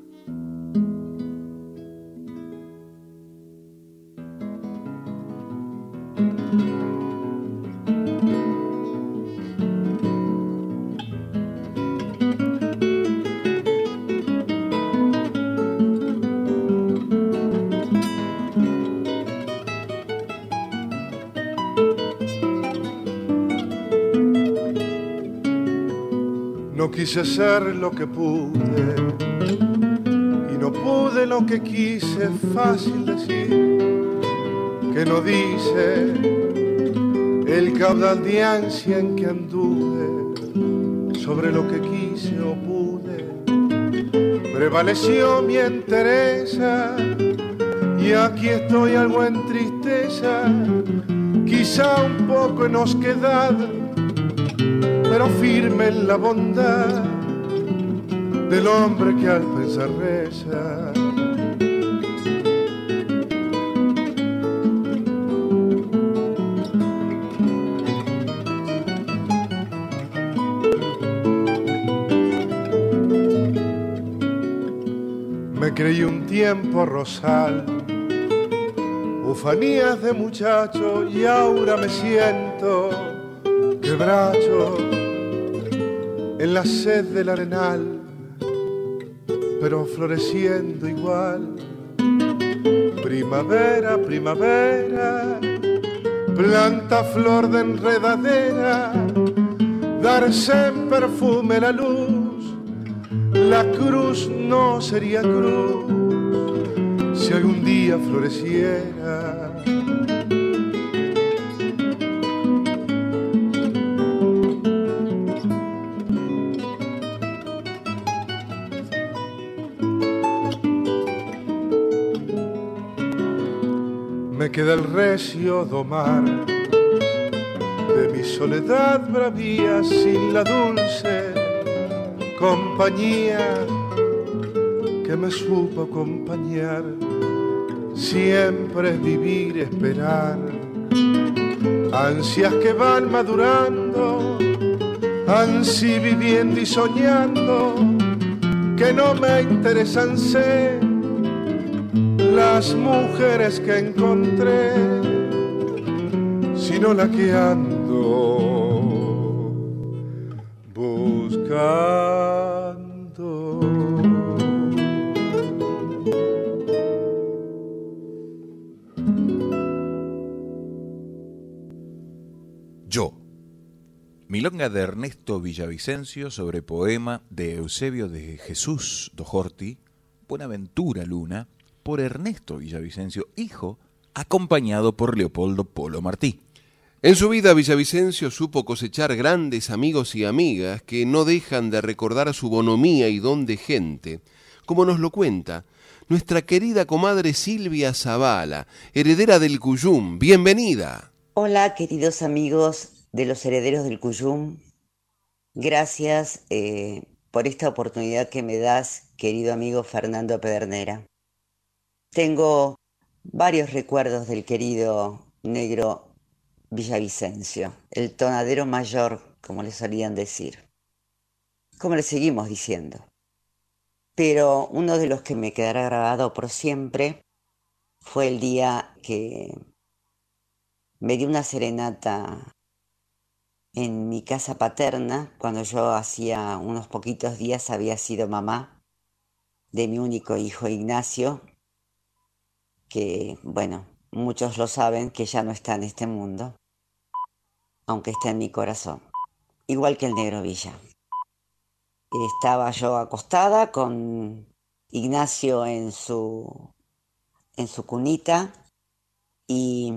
Quise hacer lo que pude y no pude lo que quise, fácil decir que no dice el caudal de ansia en que anduve sobre lo que quise o pude. Prevaleció mi entereza y aquí estoy algo en tristeza, quizá un poco en osquedad pero firme en la bondad del hombre que al pensar reza. Me creí un tiempo rosal, ufanías de muchacho y ahora me siento quebracho la sed del arenal, pero floreciendo igual. Primavera, primavera, planta flor de enredadera, darse en perfume la luz la cruz no sería cruz si algún día floreciera. Queda el recio domar de mi soledad bravía sin la dulce compañía que me supo acompañar. Siempre vivir, esperar, ansias que van madurando, ansí viviendo y soñando, que no me interesan sé las mujeres que encontré, sino la que ando buscando. Yo. Milonga de Ernesto Villavicencio sobre poema de Eusebio de Jesús Dojorti, Buenaventura Luna, por Ernesto Villavicencio, hijo, acompañado por Leopoldo Polo Martí. En su vida Villavicencio supo cosechar grandes amigos y amigas que no dejan de recordar su bonomía y don de gente, como nos lo cuenta nuestra querida comadre Silvia Zavala, heredera del Cuyum. Bienvenida. Hola, queridos amigos de los herederos del Cuyum. Gracias eh, por esta oportunidad que me das, querido amigo Fernando Pedernera. Tengo varios recuerdos del querido negro Villavicencio, el tonadero mayor, como le solían decir, como le seguimos diciendo. Pero uno de los que me quedará grabado por siempre fue el día que me dio una serenata en mi casa paterna, cuando yo hacía unos poquitos días había sido mamá de mi único hijo Ignacio, que, bueno, muchos lo saben que ya no está en este mundo, aunque está en mi corazón, igual que el negro Villa. Estaba yo acostada con Ignacio en su, en su cunita y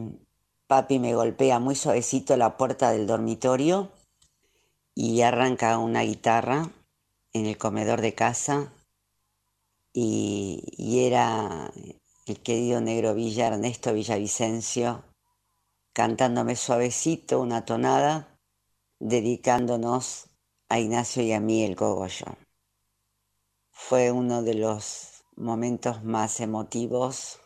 papi me golpea muy suavecito la puerta del dormitorio y arranca una guitarra en el comedor de casa y, y era el querido negro Villa, Ernesto Villavicencio, cantándome suavecito una tonada, dedicándonos a Ignacio y a mí el cogollo. Fue uno de los momentos más emotivos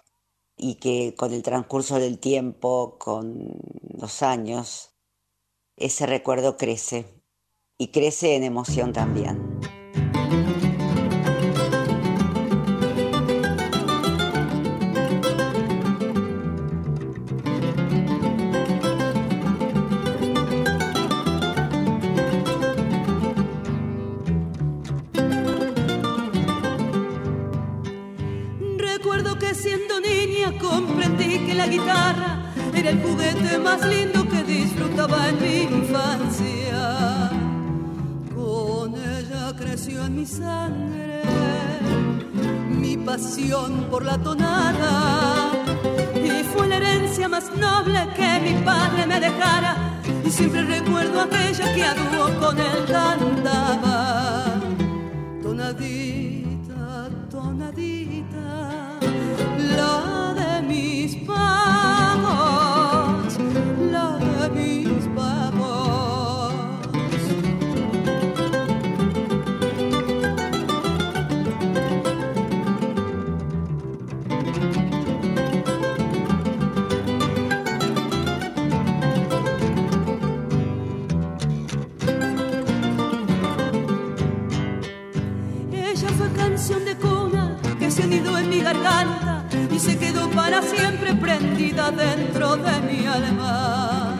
y que con el transcurso del tiempo, con los años, ese recuerdo crece y crece en emoción también. Guitarra era el juguete más lindo que disfrutaba en mi infancia. Con ella creció en mi sangre mi pasión por la tonada y fue la herencia más noble que mi padre me dejara y siempre recuerdo aquella que a dúo con él cantaba. Tonadita, tonadita, dentro de mi alma.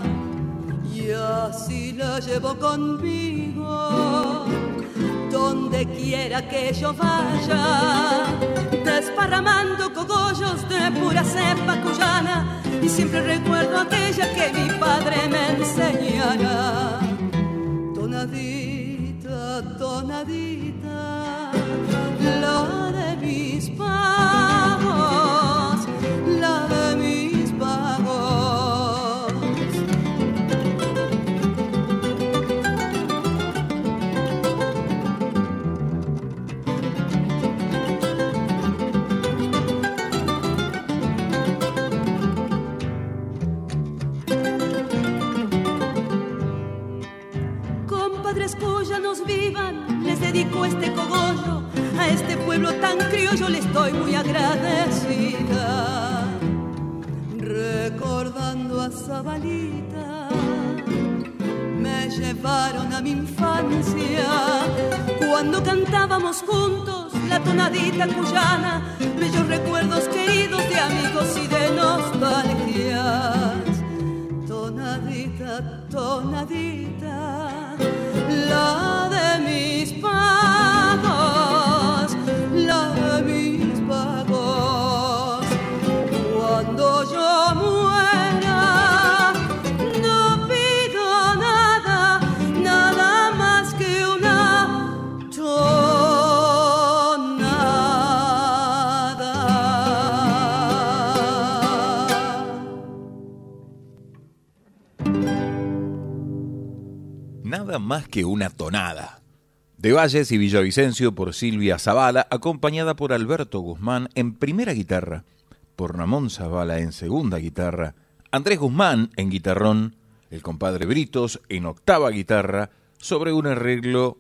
Y así la llevo conmigo, donde quiera que yo vaya, desparramando cogollos de pura cepa cuyana. Y siempre recuerdo aquella que mi padre me enseñara. Tonadita, tonadita, vivan, les dedico este cogollo. A este pueblo tan criollo le estoy muy agradecida. Recordando a Zabalita, me llevaron a mi infancia. Cuando cantábamos juntos la tonadita cuyana, bellos recuerdos queridos de amigos y de nostalgias. Tonadita, tonadita, la Nada más que una tonada. De Valles y Villavicencio por Silvia Zavala, acompañada por Alberto Guzmán en primera guitarra, por Ramón Zavala en segunda guitarra, Andrés Guzmán en guitarrón, el compadre Britos en octava guitarra, sobre un arreglo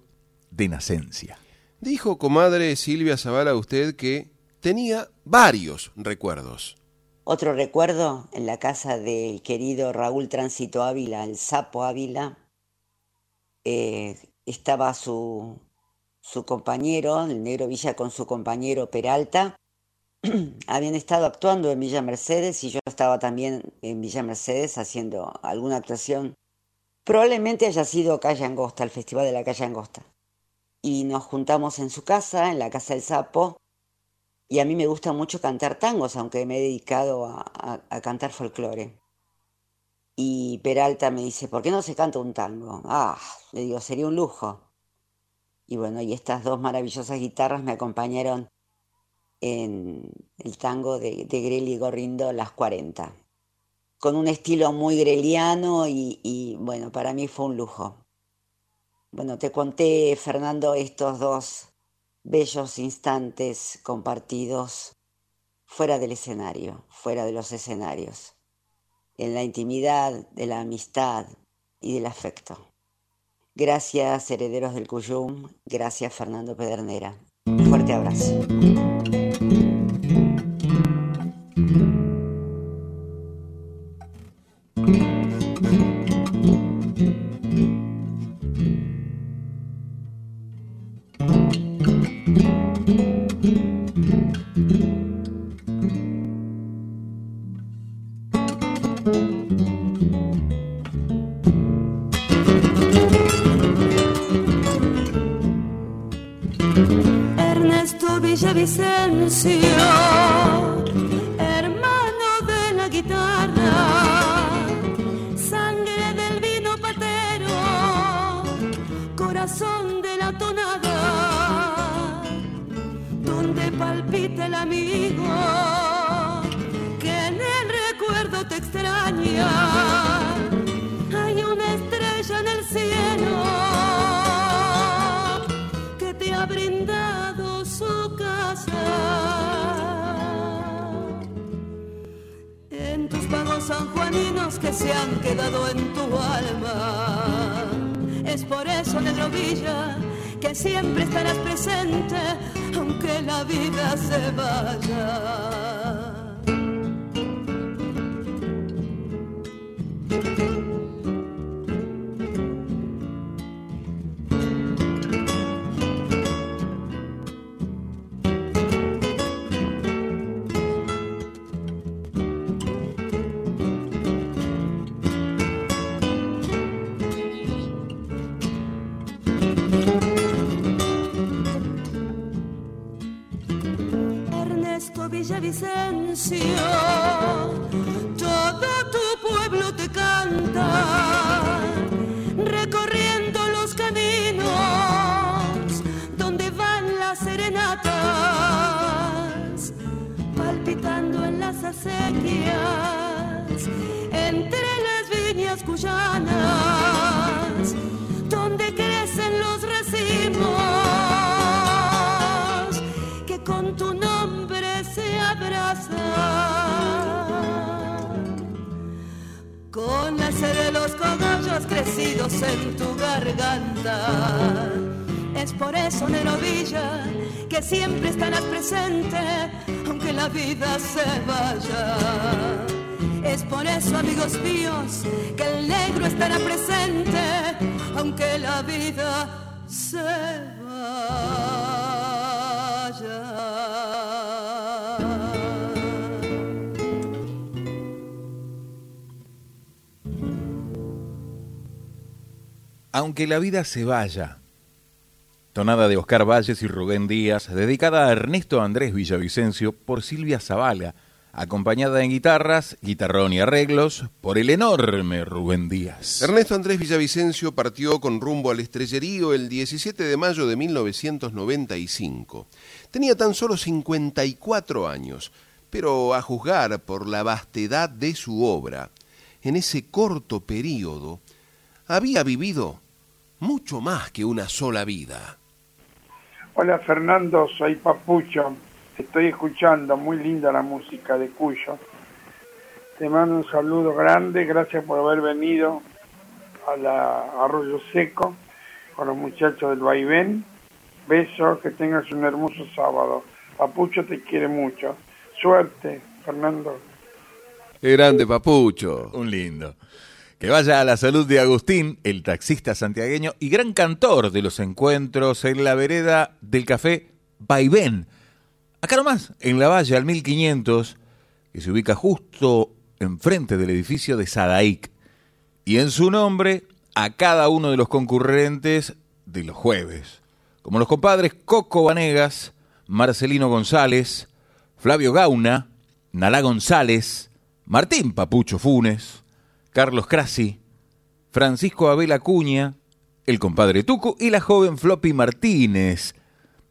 de nacencia. Dijo, comadre Silvia Zavala, usted que tenía varios recuerdos. Otro recuerdo en la casa del querido Raúl Tránsito Ávila, el sapo Ávila, eh, estaba su, su compañero, el negro Villa con su compañero Peralta. Habían estado actuando en Villa Mercedes y yo estaba también en Villa Mercedes haciendo alguna actuación. Probablemente haya sido Calle Angosta, el Festival de la Calle Angosta. Y nos juntamos en su casa, en la Casa del Sapo, y a mí me gusta mucho cantar tangos, aunque me he dedicado a, a- a cantar folclore. Y Peralta me dice, ¿por qué no se canta un tango? Ah, le digo, sería un lujo. Y bueno, y estas dos maravillosas guitarras me acompañaron en el tango de, de Greli Gorrindo, Las 40. Con un estilo muy greliano y, y bueno, para mí fue un lujo. Bueno, te conté, Fernando, estos dos bellos instantes compartidos fuera del escenario, fuera de los escenarios, en la intimidad de la amistad y del afecto. Gracias, herederos del Cuyum, gracias, Fernando Pedernera. Un fuerte abrazo. Villavicencio, Aunque la vida se vaya. Tonada de Oscar Valles y Rubén Díaz, dedicada a Ernesto Andrés Villavicencio por Silvia Zavala, acompañada en guitarras, guitarrón y arreglos por el enorme Rubén Díaz. Ernesto Andrés Villavicencio partió con rumbo al estrellerío el 17 de mayo de 1995. Tenía tan solo 54 años, pero a juzgar por la vastedad de su obra, en ese corto periodo, había vivido mucho más que una sola vida. Hola Fernando, soy Papucho. Estoy escuchando, muy linda la música de Cuyo. Te mando un saludo grande, gracias por haber venido a la Arroyo Seco con los muchachos del Vaivén. Besos, que tengas un hermoso sábado. Papucho te quiere mucho. Suerte, Fernando. Qué grande, Papucho. Un lindo. Que vaya a la salud de Agustín, el taxista santiagueño y gran cantor de los encuentros en la vereda del café Vaivén. Acá nomás, en la valle al 1500, que se ubica justo enfrente del edificio de Sadaic. Y en su nombre, a cada uno de los concurrentes de los jueves. Como los compadres Coco Vanegas, Marcelino González, Flavio Gauna, Nalá González, Martín Papucho Funes, Carlos Crasi, Francisco Abel Acuña, el compadre Tuco y la joven Floppy Martínez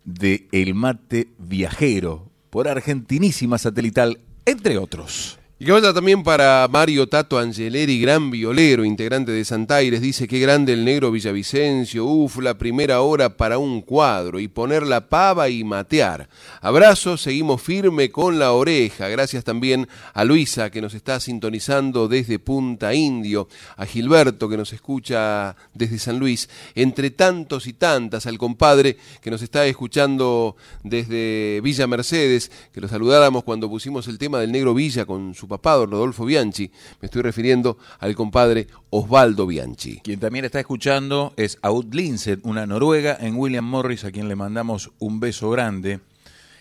de El Mate Viajero por Argentinísima Satelital, entre otros. Y que vaya también para Mario Tato Angeleri, gran violero, integrante de Santaires. Dice que grande el negro Villavicencio. Uf, la primera hora para un cuadro y poner la pava y matear. Abrazo, seguimos firme con la oreja. Gracias también a Luisa que nos está sintonizando desde Punta Indio. A Gilberto que nos escucha desde San Luis. Entre tantos y tantas, al compadre que nos está escuchando desde Villa Mercedes. Que lo saludáramos cuando pusimos el tema del negro Villa con su papá, don Rodolfo Bianchi. Me estoy refiriendo al compadre Osvaldo Bianchi. Quien también está escuchando es Aud Linset, una noruega en William Morris, a quien le mandamos un beso grande.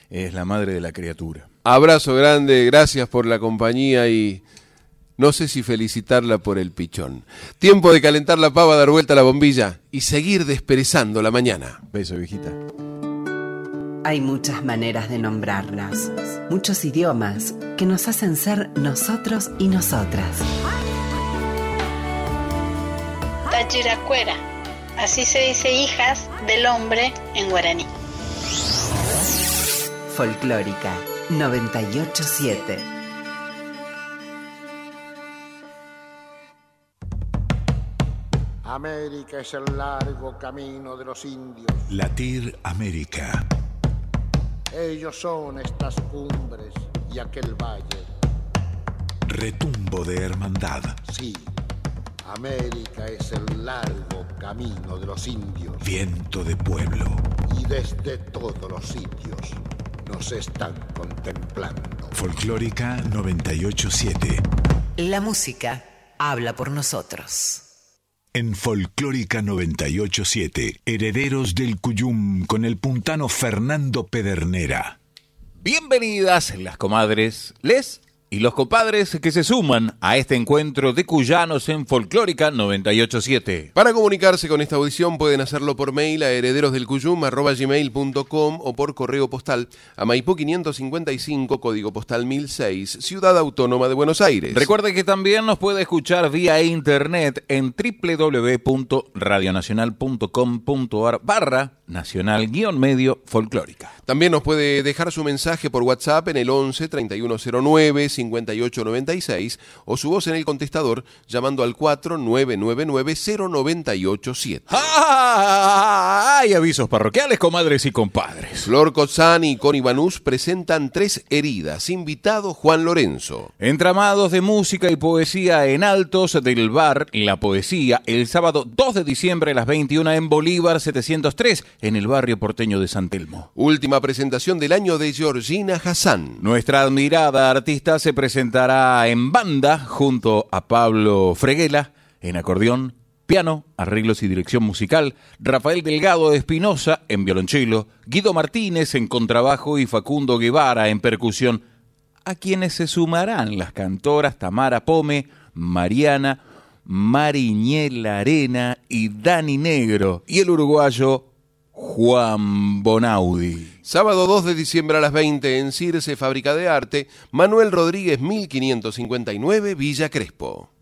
Es la madre de la criatura. Abrazo grande, gracias por la compañía y no sé si felicitarla por el pichón. Tiempo de calentar la pava, dar vuelta a la bombilla y seguir desperezando la mañana. Beso, viejita. Hay muchas maneras de nombrarnos, muchos idiomas que nos hacen ser nosotros y nosotras. Tachiracuera, así se dice hijas del hombre en guaraní. Folclórica 987. América es el largo camino de los indios. Latir América. Ellos son estas cumbres y aquel valle. Retumbo de hermandad. Sí, América es el largo camino de los indios. Viento de pueblo. Y desde todos los sitios nos están contemplando. Folclórica 987. La música habla por nosotros. En Folclórica 987, Herederos del Cuyum con el puntano Fernando Pedernera. Bienvenidas las comadres, les y los compadres que se suman a este encuentro de cuyanos en Folclórica 987. Para comunicarse con esta audición pueden hacerlo por mail a herederosdelcuyum.com o por correo postal a Maipú 555, código postal 1006, Ciudad Autónoma de Buenos Aires. Recuerde que también nos puede escuchar vía internet en www.radionacional.com.ar barra nacional guion medio folclórica. También nos puede dejar su mensaje por WhatsApp en el 11 3109 5896 o su voz en el contestador llamando al 4999 0987. Hay avisos parroquiales, comadres y compadres. Flor Cozzani y Connie Banús presentan Tres Heridas. Invitado Juan Lorenzo. Entramados de música y poesía en altos del bar La Poesía el sábado 2 de diciembre a las 21 en Bolívar 703 en el barrio porteño de San Telmo. Última presentación del año de Georgina Hassan. Nuestra admirada artista se presentará en banda junto a Pablo Freguela en acordeón, piano, arreglos y dirección musical, Rafael Delgado de Espinosa en violonchelo, Guido Martínez en contrabajo y Facundo Guevara en percusión, a quienes se sumarán las cantoras Tamara Pome, Mariana, Mariñel Arena y Dani Negro y el uruguayo Juan Bonaudi. Sábado 2 de diciembre a las 20 en Circe Fábrica de Arte, Manuel Rodríguez 1559 Villa Crespo.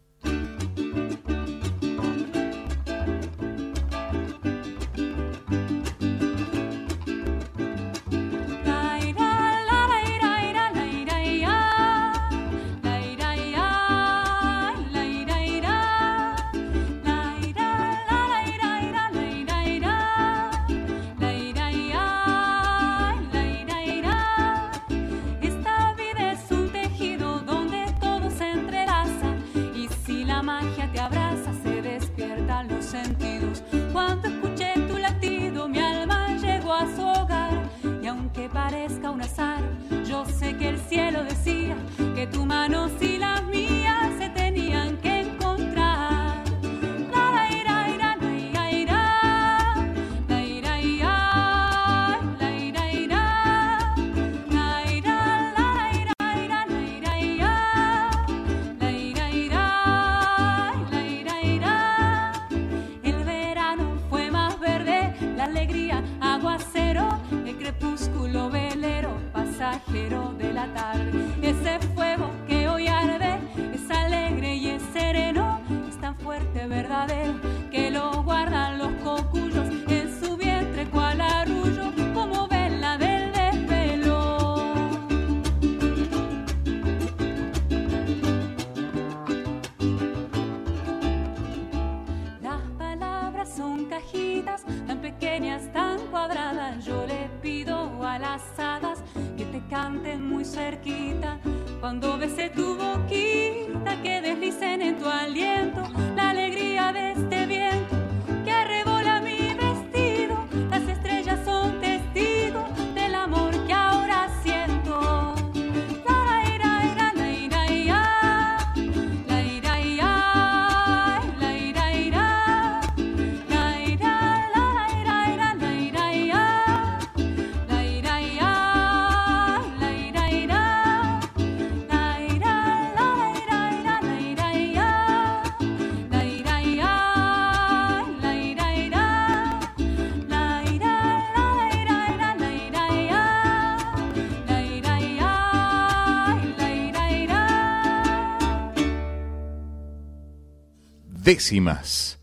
Décimas.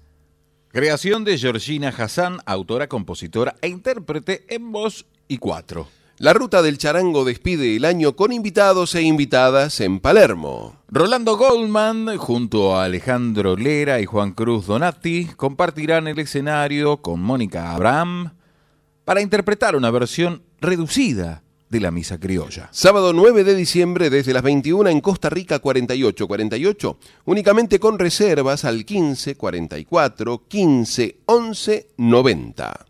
Creación de Georgina Hassan, autora, compositora e intérprete en voz y cuatro. La ruta del charango despide el año con invitados e invitadas en Palermo. Rolando Goldman, junto a Alejandro Lera y Juan Cruz Donati, compartirán el escenario con Mónica Abraham para interpretar una versión reducida de la misa criolla. Sábado 9 de diciembre desde las 21 en Costa Rica 4848, únicamente con reservas al 15 44 15 11 90.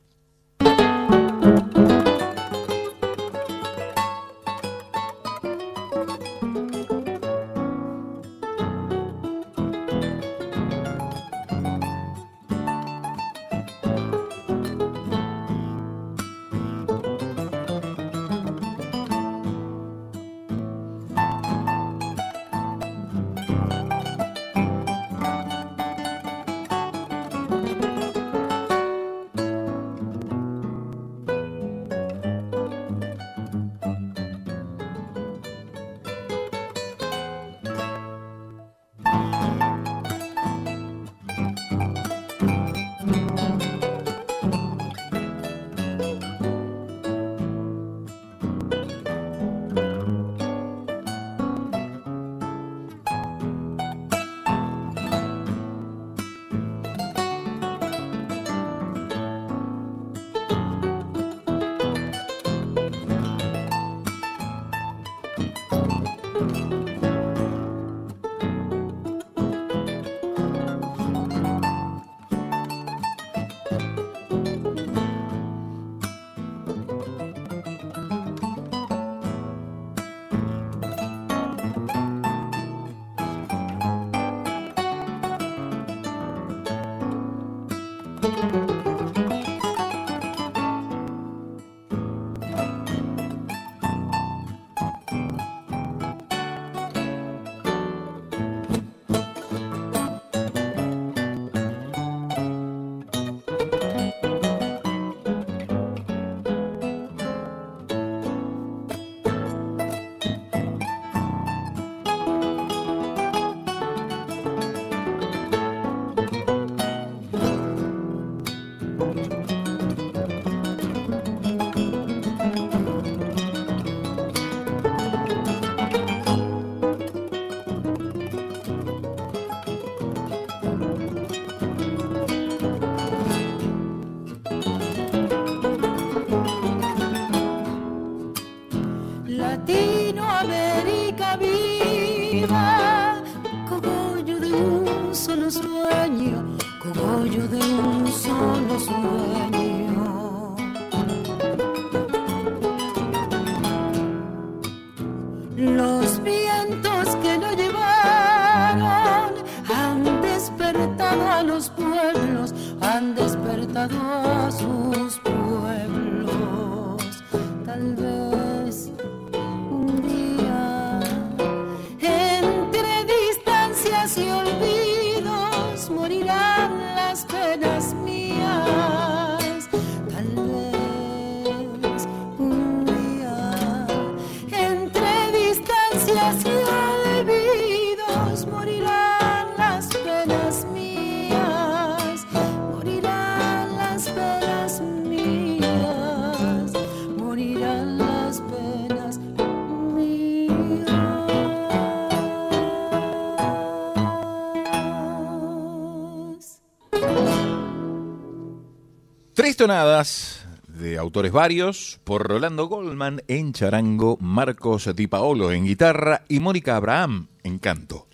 De autores varios por Rolando Goldman en charango, Marcos Di Paolo en guitarra y Mónica Abraham en canto.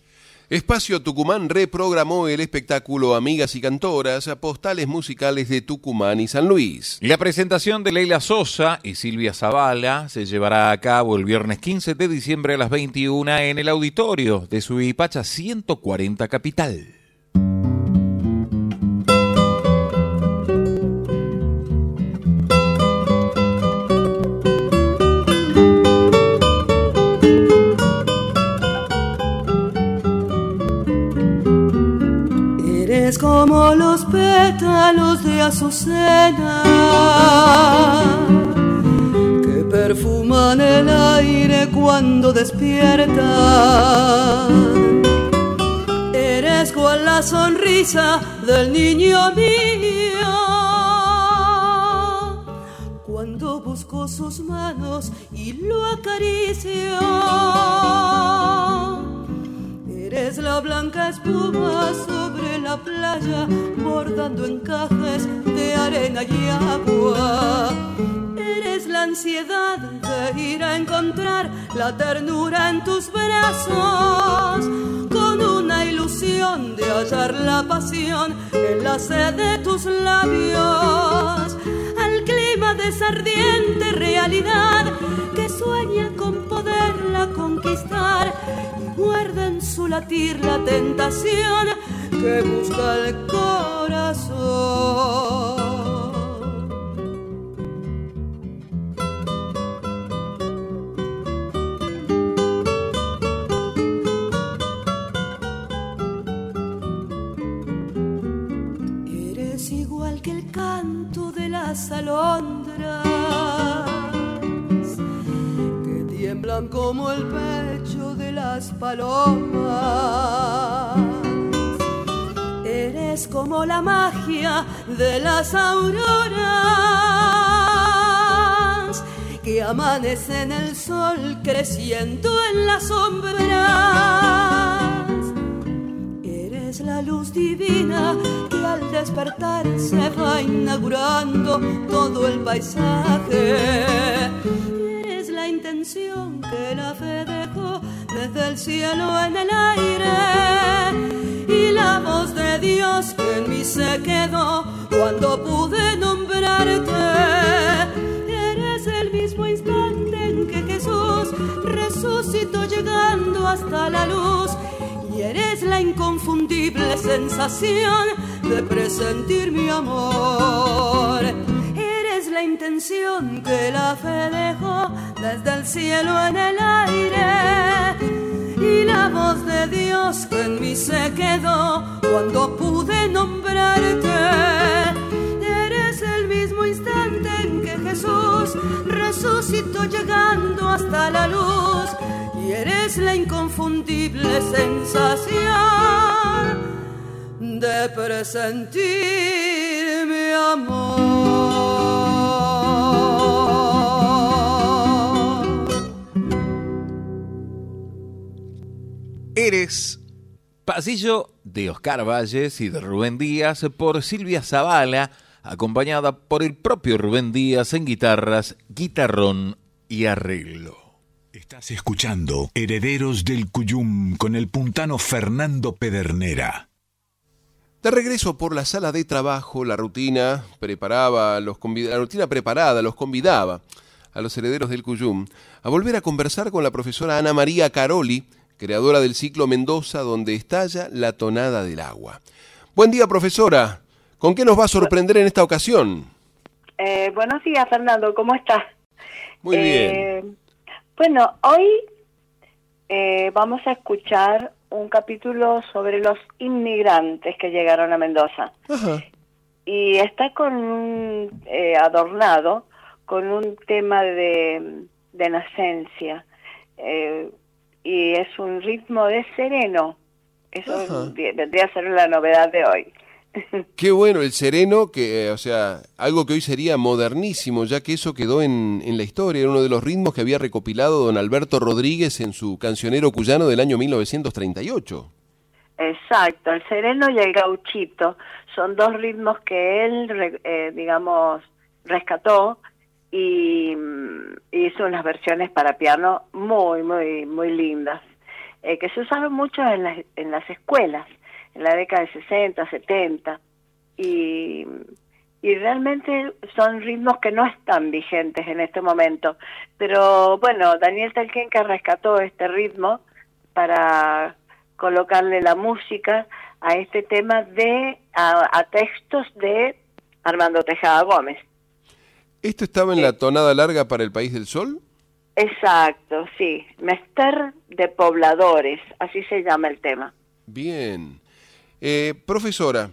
Espacio Tucumán reprogramó el espectáculo Amigas y Cantoras, postales musicales de Tucumán y San Luis. La presentación de Leila Sosa y Silvia Zavala se llevará a cabo el viernes 15 de diciembre a las 21 en el auditorio de Suipacha 140 Capital. Eres como los pétalos de azucena que perfuman el aire cuando despiertan. Eres con la sonrisa del niño mío cuando busco sus manos y lo acaricio. Eres la blanca espuma sobre la playa, bordando encajes de arena y agua. Eres la ansiedad de ir a encontrar la ternura en tus brazos, con una ilusión de hallar la pasión en la sed de tus labios, al clima de esa ardiente realidad que sueña con poderla conquistar y guarda en su latir la tentación que busca el corazón. Eres igual que el canto de las alondras como el pecho de las palomas. Eres como la magia de las auroras que amanece en el sol creciendo en las sombras. Eres la luz divina que al despertar se va inaugurando todo el paisaje. Intención que la fe dejó desde el cielo en el aire y la voz de Dios que en mí se quedó cuando pude nombrarte. Eres el mismo instante en que Jesús resucitó llegando hasta la luz y eres la inconfundible sensación de presentir mi amor. Eres la intención que la fe dejó desde el cielo en el aire y la voz de Dios que en mí se quedó cuando pude nombrarte. Eres el mismo instante en que Jesús resucitó llegando hasta la luz y eres la inconfundible sensación de presentir mi amor. Eres Pasillo de Oscar Valles y de Rubén Díaz por Silvia Zavala, acompañada por el propio Rubén Díaz en guitarras, guitarrón y arreglo. Estás escuchando Herederos del Cuyum con el puntano Fernando Pedernera. De regreso por la sala de trabajo, la rutina preparaba los la rutina preparada los convidaba a los herederos del Cuyum a volver a conversar con la profesora Ana María Caroli, creadora del ciclo Mendoza donde estalla la tonada del agua. Buen día, profesora. ¿Con qué nos va a sorprender en esta ocasión? Eh, buenos días, Fernando. ¿Cómo estás? Muy Eh, bien. Bueno, hoy eh, vamos a escuchar un capítulo sobre los inmigrantes que llegaron a Mendoza. Y está con un, eh, adornado con un tema de, de nacencia. Y es un ritmo de sereno. Eso vendría a ser la novedad de hoy. Qué bueno el sereno, que, eh, o sea, algo que hoy sería modernísimo, ya que eso quedó en, en la historia, era uno de los ritmos que había recopilado don Alberto Rodríguez en su cancionero cuyano del año 1938. Exacto, el sereno y el gauchito son dos ritmos que él, eh, digamos, rescató y hizo unas versiones para piano muy, muy, muy lindas, eh, que se usaron mucho en las, en las escuelas, en la década de 60, 70, y, y realmente son ritmos que no están vigentes en este momento. Pero bueno, Daniel Talquenca rescató este ritmo para colocarle la música a este tema de a, a textos de Armando Tejada Gómez. ¿Esto estaba en la tonada larga para el País del Sol? Exacto, sí, Mester de Pobladores, así se llama el tema. Bien. Eh, profesora,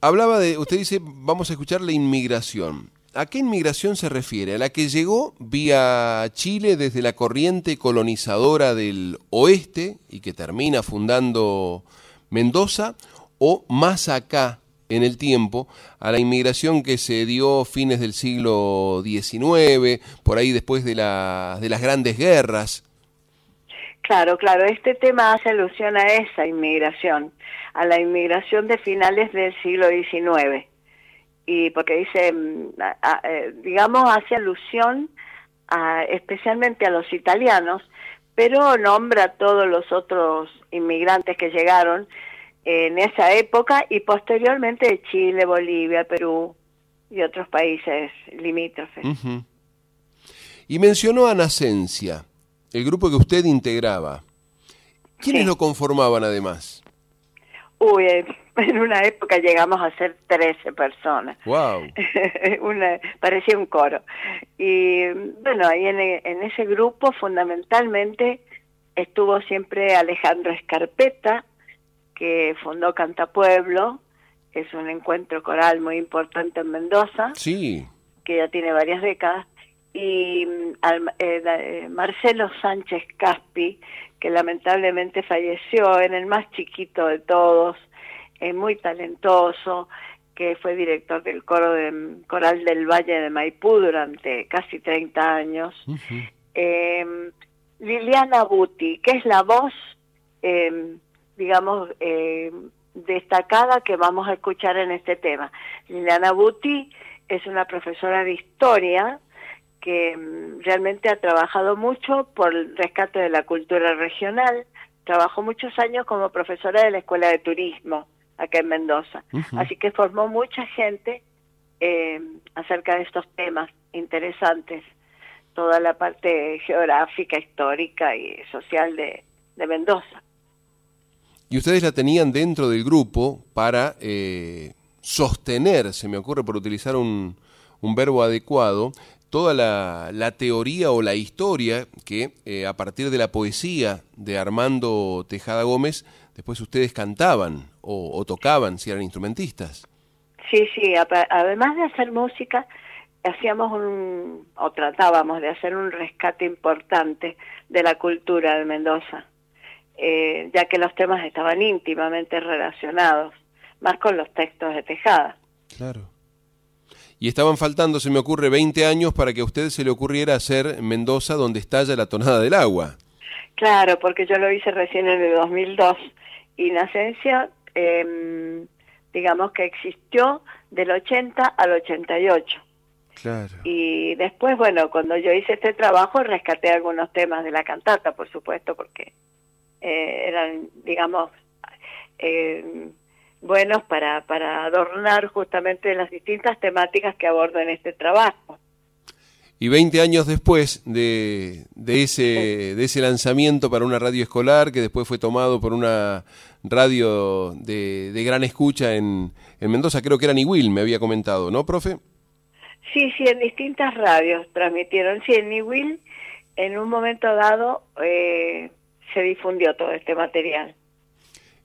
hablaba de, usted dice, vamos a escuchar la inmigración. ¿A qué inmigración se refiere? ¿A la que llegó vía Chile desde la corriente colonizadora del oeste y que termina fundando Mendoza? ¿O más acá en el tiempo a la inmigración que se dio fines del siglo XIX, por ahí después de, la- de las grandes guerras? Claro, claro, este tema hace alusión a esa inmigración, a la inmigración de finales del siglo XIX. Y porque dice, mm, eh, digamos, hace alusión a, especialmente a los italianos, pero nombra a todos los otros inmigrantes que llegaron en esa época y posteriormente de Chile, Bolivia, Perú y otros países limítrofes. Y mencionó a Nacencia, el grupo que usted integraba. ¿Quiénes lo conformaban además? Uy, en una época llegamos a ser 13 personas. ¡Wow! Una- parecía un coro. Y bueno, ahí en, en ese grupo fundamentalmente estuvo siempre Alejandro Escarpeta, que fundó Cantapueblo, que es un encuentro coral muy importante en Mendoza, Sí. que ya tiene varias décadas, y mm, al- eh, eh, Marcelo Sánchez Caspi, que lamentablemente falleció en el más chiquito de todos, eh, muy talentoso, que fue director del coro de, coral del Valle de Maipú durante casi 30 años. Eh, Liliana Buti, que es la voz, eh, digamos, eh, destacada que vamos a escuchar en este tema. Liliana Buti es una profesora de historia que mm, realmente ha trabajado mucho por el rescate de la cultura regional. Trabajó muchos años como profesora de la Escuela de Turismo acá en Mendoza. Así que formó mucha gente eh, acerca de estos temas interesantes, toda la parte geográfica, histórica y social de, de Mendoza. Y ustedes la tenían dentro del grupo para eh, sostener, se me ocurre por utilizar un, un verbo adecuado, toda la, la, teoría o la historia que eh, a partir de la poesía de Armando Tejada Gómez, después ustedes cantaban o, tocaban si eran instrumentistas. Sí, sí, además de hacer música, hacíamos un, o tratábamos de hacer un rescate importante de la cultura de Mendoza, eh, ya que los temas estaban íntimamente relacionados, más con los textos de Tejada. Claro. Y estaban faltando, se me ocurre, 20 años para que a usted se le ocurriera hacer Mendoza donde estalla la tonada del agua. Claro, porque yo lo hice recién en el 2002 y Nacencia, eh, digamos que existió del 80 al 88. Claro. Y después, bueno, cuando yo hice este trabajo, rescaté algunos temas de la cantata, por supuesto, porque eh, eran, digamos, eh, buenos para, para adornar justamente las distintas temáticas que abordo en este trabajo. Y 20 años después de, de, ese, de ese lanzamiento para una radio escolar, que después fue tomado por una radio de, de gran escucha en, en Mendoza, creo que era Niwil, me había comentado, ¿no, profe? Sí, sí, en distintas radios transmitieron. Sí, en Niwil, en un momento dado, eh, se difundió todo este material.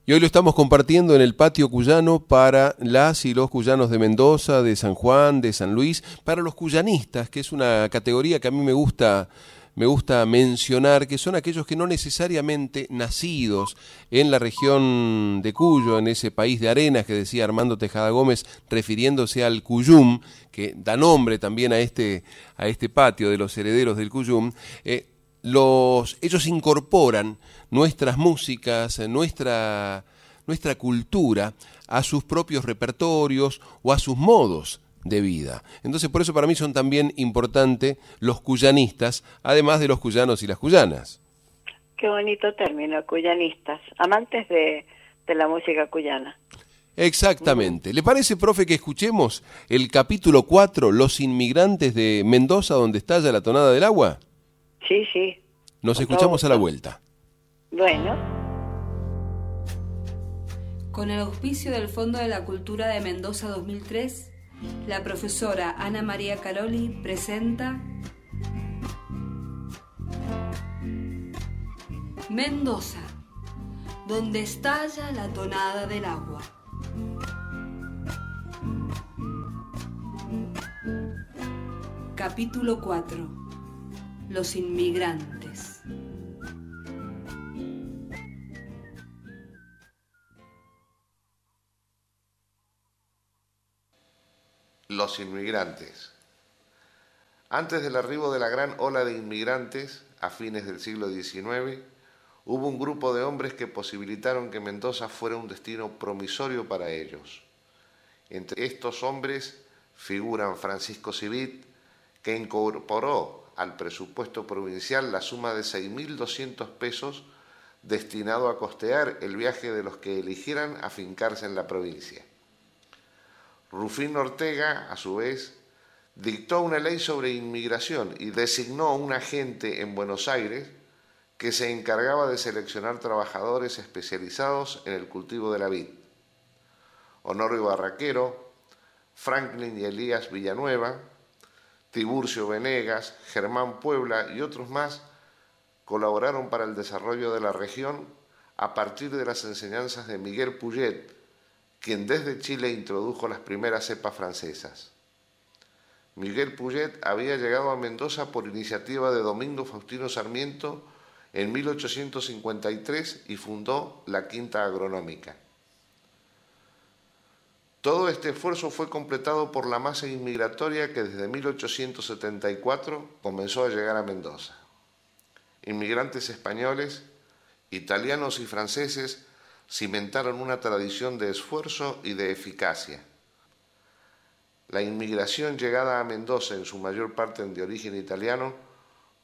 Y hoy lo estamos compartiendo en el patio cuyano para las y los cuyanos de Mendoza, de San Juan, de San Luis, para los cuyanistas, que es una categoría que a mí me gusta me gusta mencionar que son aquellos que no necesariamente nacidos en la región de Cuyo, en ese país de arenas que decía Armando Tejada Gómez, refiriéndose al Cuyum, que da nombre también a este, a este patio de los herederos del Cuyum, eh, los, ellos incorporan nuestras músicas, nuestra, nuestra cultura a sus propios repertorios o a sus modos de vida. Entonces, por eso para mí son también importantes los cuyanistas, además de los cuyanos y las cuyanas. Qué bonito término, cuyanistas, amantes de, de la música cuyana. Exactamente. ¿Le parece, profe, que escuchemos el capítulo 4, Los inmigrantes de Mendoza, donde estalla la tonada del agua? Sí, sí. Nos escuchamos a la vuelta. Bueno. Con el auspicio del Fondo de la Cultura de Mendoza 2003, la profesora Ana María Caroli presenta Mendoza, donde estalla la tonada del agua. Capítulo 4. Los inmigrantes. Los inmigrantes. Antes del arribo de la gran ola de inmigrantes, a fines del siglo XIX, hubo un grupo de hombres que posibilitaron que Mendoza fuera un destino promisorio para ellos. Entre estos hombres figuran Francisco Civit, que incorporó al presupuesto provincial la suma de 6.200 pesos destinado a costear el viaje de los que eligieran afincarse en la provincia. Rufín Ortega, a su vez, dictó una ley sobre inmigración y designó un agente en Buenos Aires que se encargaba de seleccionar trabajadores especializados en el cultivo de la vid. Honorio Barraquero, Franklin y Elías Villanueva, Tiburcio Venegas, Germán Puebla y otros más colaboraron para el desarrollo de la región a partir de las enseñanzas de Miguel Puget, quien desde Chile introdujo las primeras cepas francesas. Miguel Puget había llegado a Mendoza por iniciativa de Domingo Faustino Sarmiento en 1853 y fundó la Quinta Agronómica. Todo este esfuerzo fue completado por la masa inmigratoria que desde 1874 comenzó a llegar a Mendoza. Inmigrantes españoles, italianos y franceses cimentaron una tradición de esfuerzo y de eficacia. La inmigración llegada a Mendoza, en su mayor parte de origen italiano,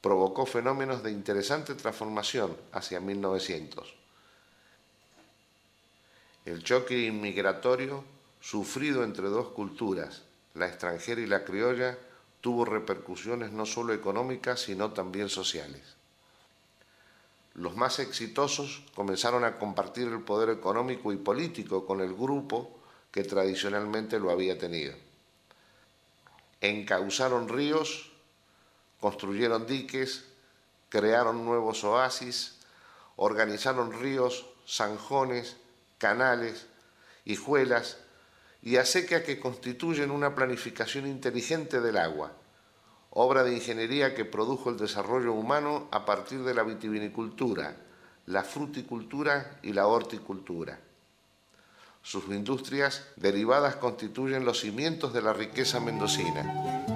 provocó fenómenos de interesante transformación hacia 1900. El choque inmigratorio, sufrido entre dos culturas, la extranjera y la criolla, tuvo repercusiones no solo económicas, sino también sociales. Los más exitosos comenzaron a compartir el poder económico y político con el grupo que tradicionalmente lo había tenido. Encauzaron ríos, construyeron diques, crearon nuevos oasis, organizaron ríos, zanjones, canales, hijuelas y acequias que constituyen una planificación inteligente del agua, obra de ingeniería que produjo el desarrollo humano a partir de la vitivinicultura, la fruticultura y la horticultura. Sus industrias derivadas constituyen los cimientos de la riqueza mendocina.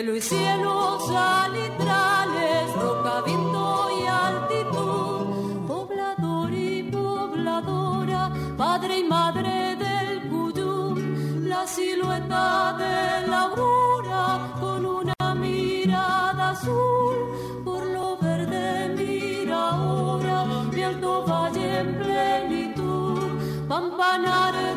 Cielo y cielos alitrales, roca, viento y altitud. Poblador y pobladora, padre y madre del Cuyum, la silueta de la aurora con una mirada azul por lo verde mira ahora mi alto valle en plenitud pampanar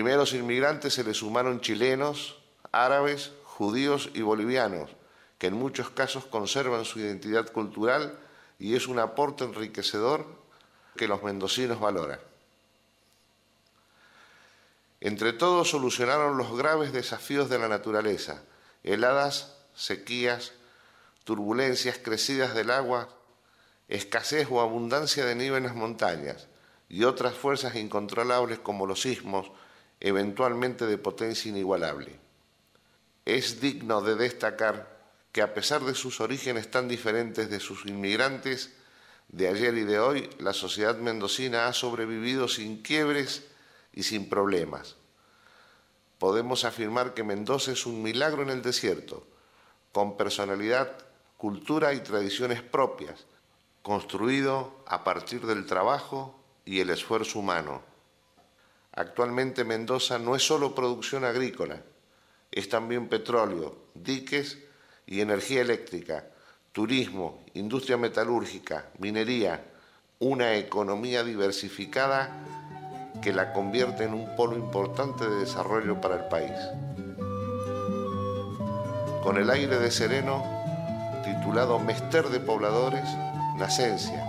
primeros inmigrantes se les sumaron chilenos, árabes, judíos y bolivianos, que en muchos casos conservan su identidad cultural y es un aporte enriquecedor que los mendocinos valoran. Entre todos solucionaron los graves desafíos de la naturaleza, heladas, sequías, turbulencias crecidas del agua, escasez o abundancia de nieve en las montañas y otras fuerzas incontrolables como los sismos, eventualmente de potencia inigualable. Es digno de destacar que a pesar de sus orígenes tan diferentes de sus inmigrantes, de ayer y de hoy, la sociedad mendocina ha sobrevivido sin quiebres y sin problemas. Podemos afirmar que Mendoza es un milagro en el desierto, con personalidad, cultura y tradiciones propias, construido a partir del trabajo y el esfuerzo humano. Actualmente Mendoza no es solo producción agrícola, es también petróleo, diques y energía eléctrica, turismo, industria metalúrgica, minería, una economía diversificada que la convierte en un polo importante de desarrollo para el país. Con el aire de sereno, titulado Mester de Pobladores, Nacencia,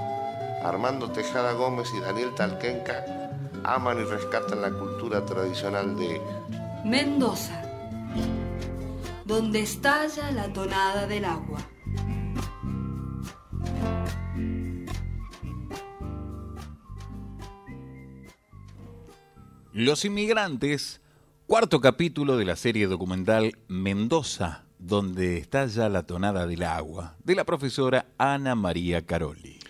Armando Tejada Gómez y Daniel Talquenca aman y rescatan la cultura tradicional de Mendoza, donde estalla la tonada del agua. Los inmigrantes, cuarto capítulo de la serie documental Mendoza, donde está ya la tonada del agua, de la profesora Ana María Caroli.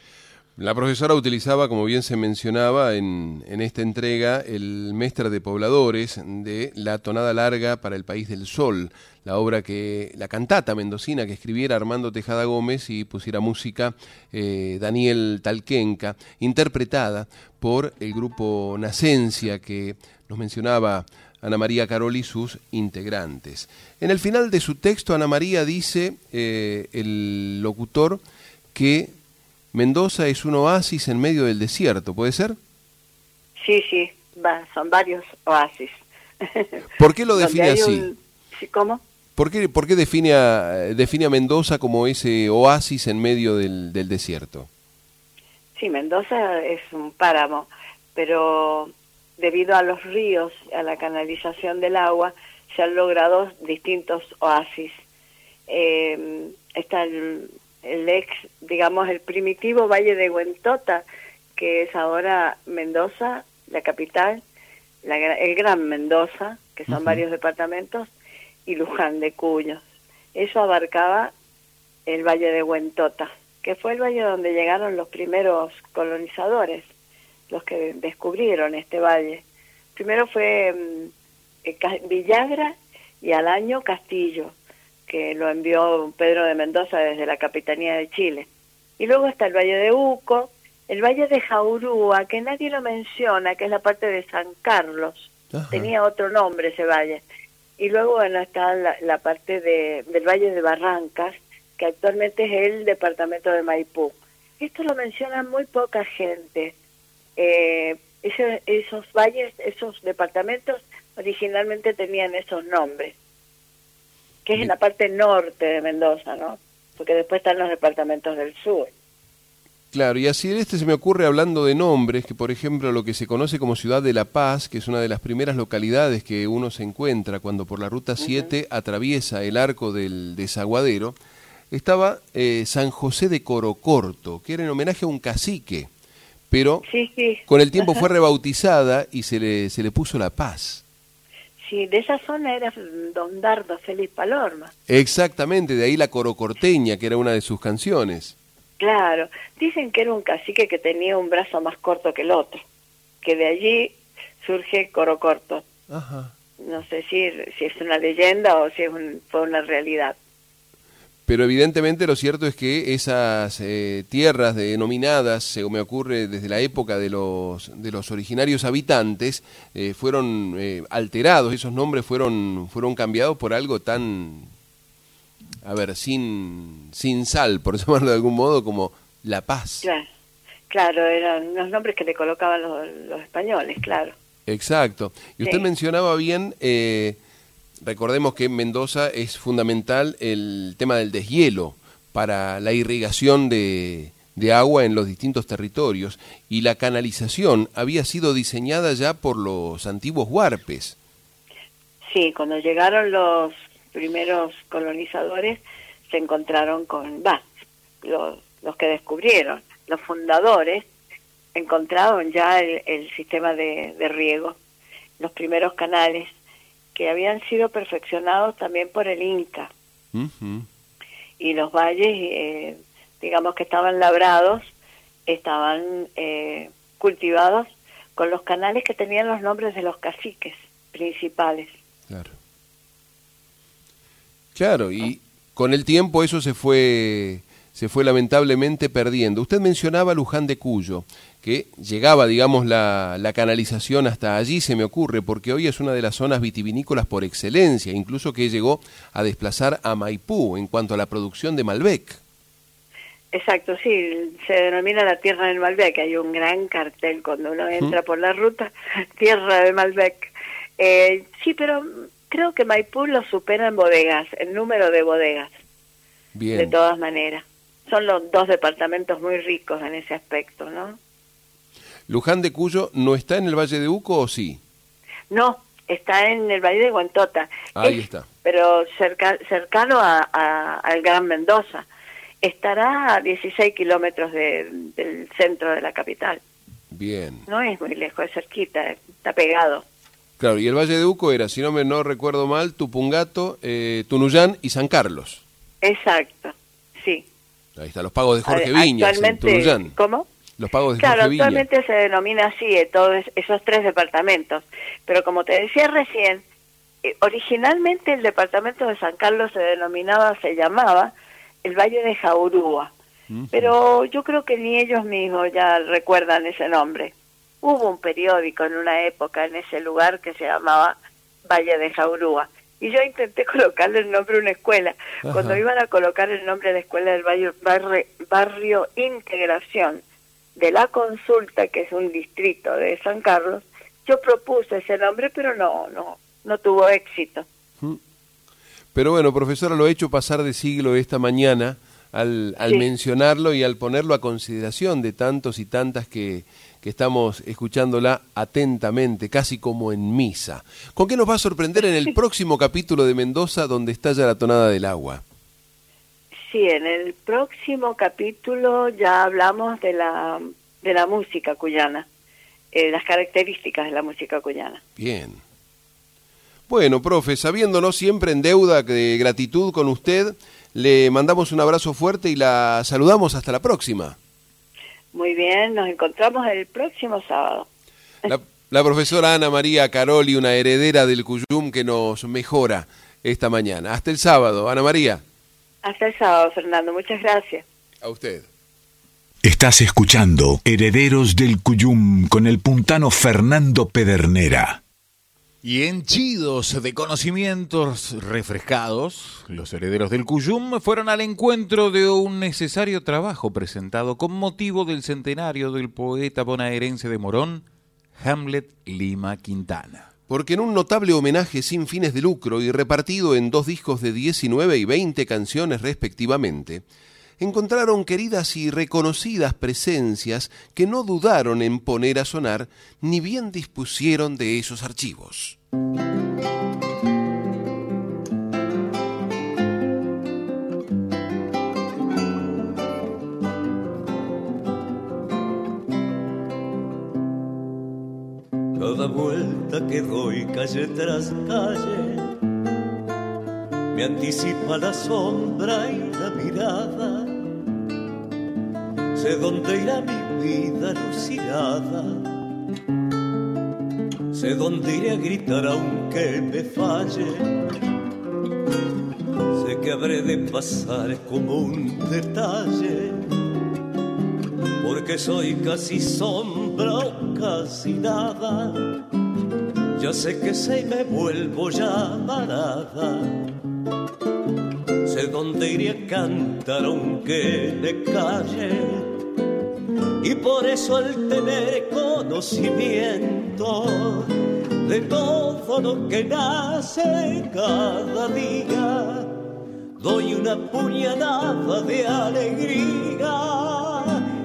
La profesora utilizaba, como bien se mencionaba en, esta entrega, el Mestre de Pobladores de La Tonada Larga para el País del Sol, la obra que, la cantata mendocina que escribiera Armando Tejada Gómez y pusiera música eh, Daniel Talquenca, interpretada por el grupo Nacencia que nos mencionaba Ana María Caroli y sus integrantes. En el final de su texto, Ana María dice, eh, el locutor, que Mendoza es un oasis en medio del desierto, ¿puede ser? Sí, sí, va, son varios oasis. ¿Por qué lo define así? Un... ¿Cómo? ¿Por qué, por qué define, a, define a Mendoza como ese oasis en medio del, del desierto? Sí, Mendoza es un páramo, pero debido a los ríos, a la canalización del agua, se han logrado distintos oasis. Eh, está el, el, ex, digamos, el primitivo Valle de Huentota, que es ahora Mendoza, la capital, la, el Gran Mendoza, que son uh -huh. varios departamentos, y Luján de Cuyo. Eso abarcaba el Valle de Huentota, que fue el valle donde llegaron los primeros colonizadores, los que descubrieron este valle. Primero fue um, Villagra y al año Castillo, que lo envió Pedro de Mendoza desde la Capitanía de Chile. Y luego está el Valle de Uco, el Valle de Jaurúa, que nadie lo menciona, que es la parte de San Carlos. Ajá. Tenía otro nombre ese valle. Y luego bueno, está la, la parte de, del Valle de Barrancas, que actualmente es el departamento de Maipú. Esto lo menciona muy poca gente. Eh, esos valles, esos departamentos originalmente tenían esos nombres, que es en la parte norte de Mendoza, ¿no? Porque después están los departamentos del sur. Claro, y así este se me ocurre hablando de nombres, que por ejemplo lo que se conoce como Ciudad de la Paz, que es una de las primeras localidades que uno se encuentra cuando por la Ruta 7 uh -huh. atraviesa el arco del desaguadero, estaba eh, San José de Corocorto, que era en homenaje a un cacique, pero sí, sí. con el tiempo fue rebautizada y se le, se le puso La Paz. Sí, de esa zona era Don Dardo Félix Palorma. Exactamente, de ahí la Corocorteña, que era una de sus canciones. Claro, dicen que era un cacique que tenía un brazo más corto que el otro, que de allí surge Coro Corto. Ajá. No sé si, si es una leyenda o si es un, fue una realidad. Pero evidentemente lo cierto es que esas eh, tierras denominadas, según me ocurre desde la época de los, de los originarios habitantes, eh, fueron eh, alterados, esos nombres fueron, fueron cambiados por algo tan, a ver, sin, sin sal, por llamarlo de algún modo, como La Paz. Claro, claro eran los nombres que le colocaban los, los españoles, claro. Exacto. Y usted Sí. mencionaba bien, eh, recordemos que en Mendoza es fundamental el tema del deshielo para la irrigación de, agua en los distintos territorios y la canalización había sido diseñada ya por los antiguos huarpes. Sí, cuando llegaron los primeros colonizadores se encontraron con, va, los, los que descubrieron, los fundadores, encontraron ya el, sistema de riego, los primeros canales que habían sido perfeccionados también por el Inca y los valles, eh, digamos que estaban labrados, estaban eh, cultivados con los canales que tenían los nombres de los caciques principales. Claro. Claro, y con el tiempo eso se fue se fue lamentablemente perdiendo. Usted mencionaba Luján de Cuyo, que llegaba, digamos, la, la canalización hasta allí, se me ocurre, porque hoy es una de las zonas vitivinícolas por excelencia, incluso que llegó a desplazar a Maipú en cuanto a la producción de Malbec. Exacto, sí, se denomina la tierra del Malbec, hay un gran cartel cuando uno entra por la ruta, tierra de Malbec. Eh, sí, pero creo que Maipú lo supera en bodegas, el número de bodegas, Bien. de todas maneras. Son los dos departamentos muy ricos en ese aspecto, ¿no? Luján de Cuyo no está en el Valle de Uco o sí? No, está en el Valle de Guantota, Ahí Es- está. pero cerca, cercano a, a- al Gran Mendoza. Estará a 16 kilómetros de- del centro de la capital. Bien. No es muy lejos, es cerquita, está pegado. Claro, y el Valle de Uco era, si no me no recuerdo mal, Tupungato, eh, Tunuyán y San Carlos. Exacto. Ahí está, los pagos de Jorge A- Viñas en. ¿Cómo? Los pagos de Claro, Jorge actualmente se denomina así eh, todos esos tres departamentos. Pero como te decía recién, eh, originalmente el departamento de San Carlos se denominaba, se llamaba el Valle de Jaurúa. Pero yo creo que ni ellos mismos ya recuerdan ese nombre. Hubo un periódico en una época en ese lugar que se llamaba Valle de Jaurúa. Y yo intenté colocarle el nombre de una escuela. Ajá. Cuando iban a colocar el nombre de escuela del barrio, barrio, barrio Integración de la Consulta, que es un distrito de San Carlos, yo propuse ese nombre, pero no, no, no tuvo éxito. Pero bueno, profesora, lo he hecho pasar de siglo esta mañana al, al Sí. mencionarlo y al ponerlo a consideración de tantos y tantas que, que estamos escuchándola atentamente, casi como en misa. ¿Con qué nos va a sorprender en el próximo capítulo de Mendoza donde estalla la tonada del agua? Sí, en el próximo capítulo ya hablamos de la, de la música cuyana, eh, las características de la música cuyana. Bien. Bueno, profe, sabiéndonos siempre en deuda de gratitud con usted, le mandamos un abrazo fuerte y la saludamos hasta la próxima. Muy bien, nos encontramos el próximo sábado. La, la profesora Ana María Caroli, una heredera del Cuyum que nos mejora esta mañana. Hasta el sábado, Ana María. Hasta el sábado, Fernando. Muchas gracias. A usted. Estás escuchando Herederos del Cuyum con el puntano Fernando Pedernera. Y henchidos de conocimientos refrescados, los herederos del Cuyum fueron al encuentro de un necesario trabajo presentado con motivo del centenario del poeta bonaerense de Morón, Hamlet Lima Quintana. Porque en un notable homenaje sin fines de lucro y repartido en dos discos de 19 y 20 canciones respectivamente, encontraron queridas y reconocidas presencias que no dudaron en poner a sonar ni bien dispusieron de esos archivos. Cada vuelta que doy calle tras calle me anticipa la sombra y la mirada. Sé dónde irá mi vida alucinada. Sé dónde iré a gritar aunque me falle. Sé que habré de pasar como un detalle porque soy casi sombra o casi nada. Ya sé que sé y me vuelvo llamarada. Sé dónde iré a cantar aunque me calle. Y por eso al tener conocimiento de todo lo que nace cada día, doy una puñalada de alegría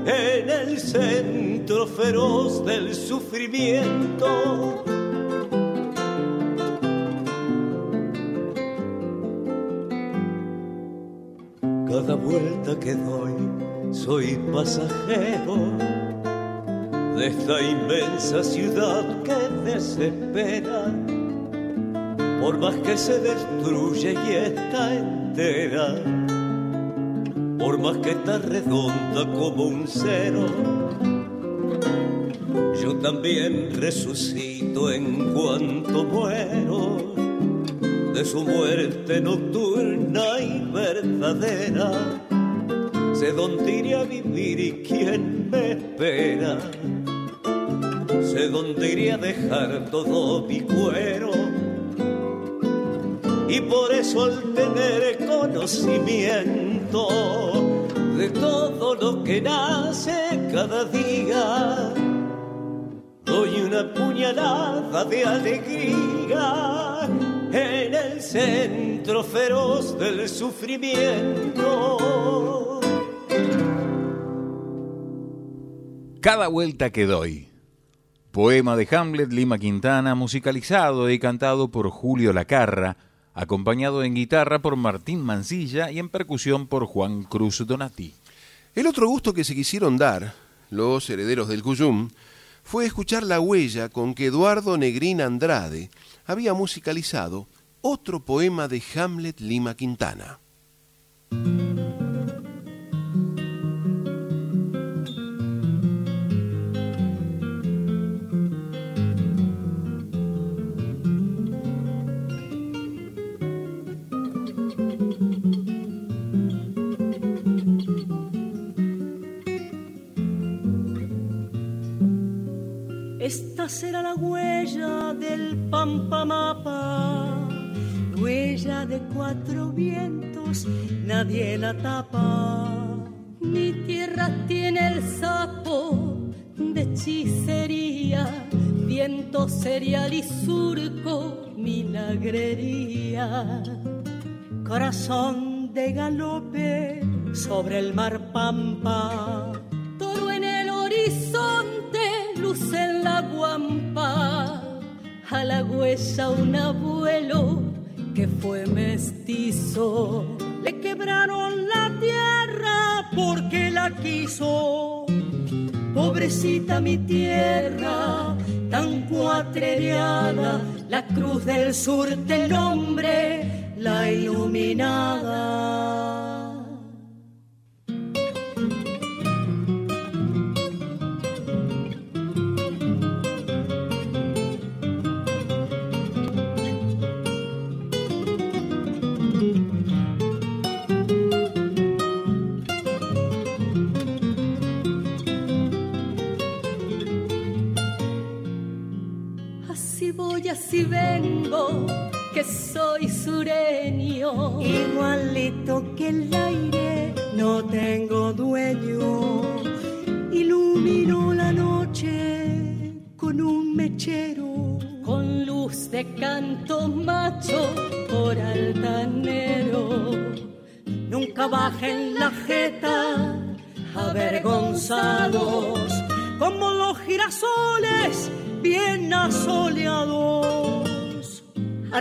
en el centro feroz del sufrimiento. Cada vuelta que doy soy pasajero de esta inmensa ciudad que desespera, por más que se destruye y está entera por más que está redonda como un cero. Yo también resucito en cuanto muero de su muerte nocturna y verdadera. Sé dónde iré a vivir y quién me espera. Sé dónde iré a dejar todo mi cuero. Y por eso al tener conocimiento de todo lo que nace cada día, doy una puñalada de alegría en el centro feroz del sufrimiento. Cada vuelta que doy. Poema de Hamlet Lima Quintana, musicalizado y cantado por Julio Lacarra, acompañado en guitarra por Martín Mancilla y en percusión por Juan Cruz Donati. El otro gusto que se quisieron dar, los herederos del Cuyum, fue escuchar la huella con que Eduardo Negrín Andrade había musicalizado otro poema de Hamlet Lima Quintana. Será la huella del Pampamapa, huella de cuatro vientos, nadie la tapa. Mi tierra tiene el sapo de hechicería, viento serial y surco, milagrería. Corazón de galope sobre el mar Pampa, en la guampa, a la huella un abuelo que fue mestizo. Le quebraron la tierra porque la quiso. Pobrecita mi tierra, tan cuatrereada, la cruz del sur del hombre, la iluminada.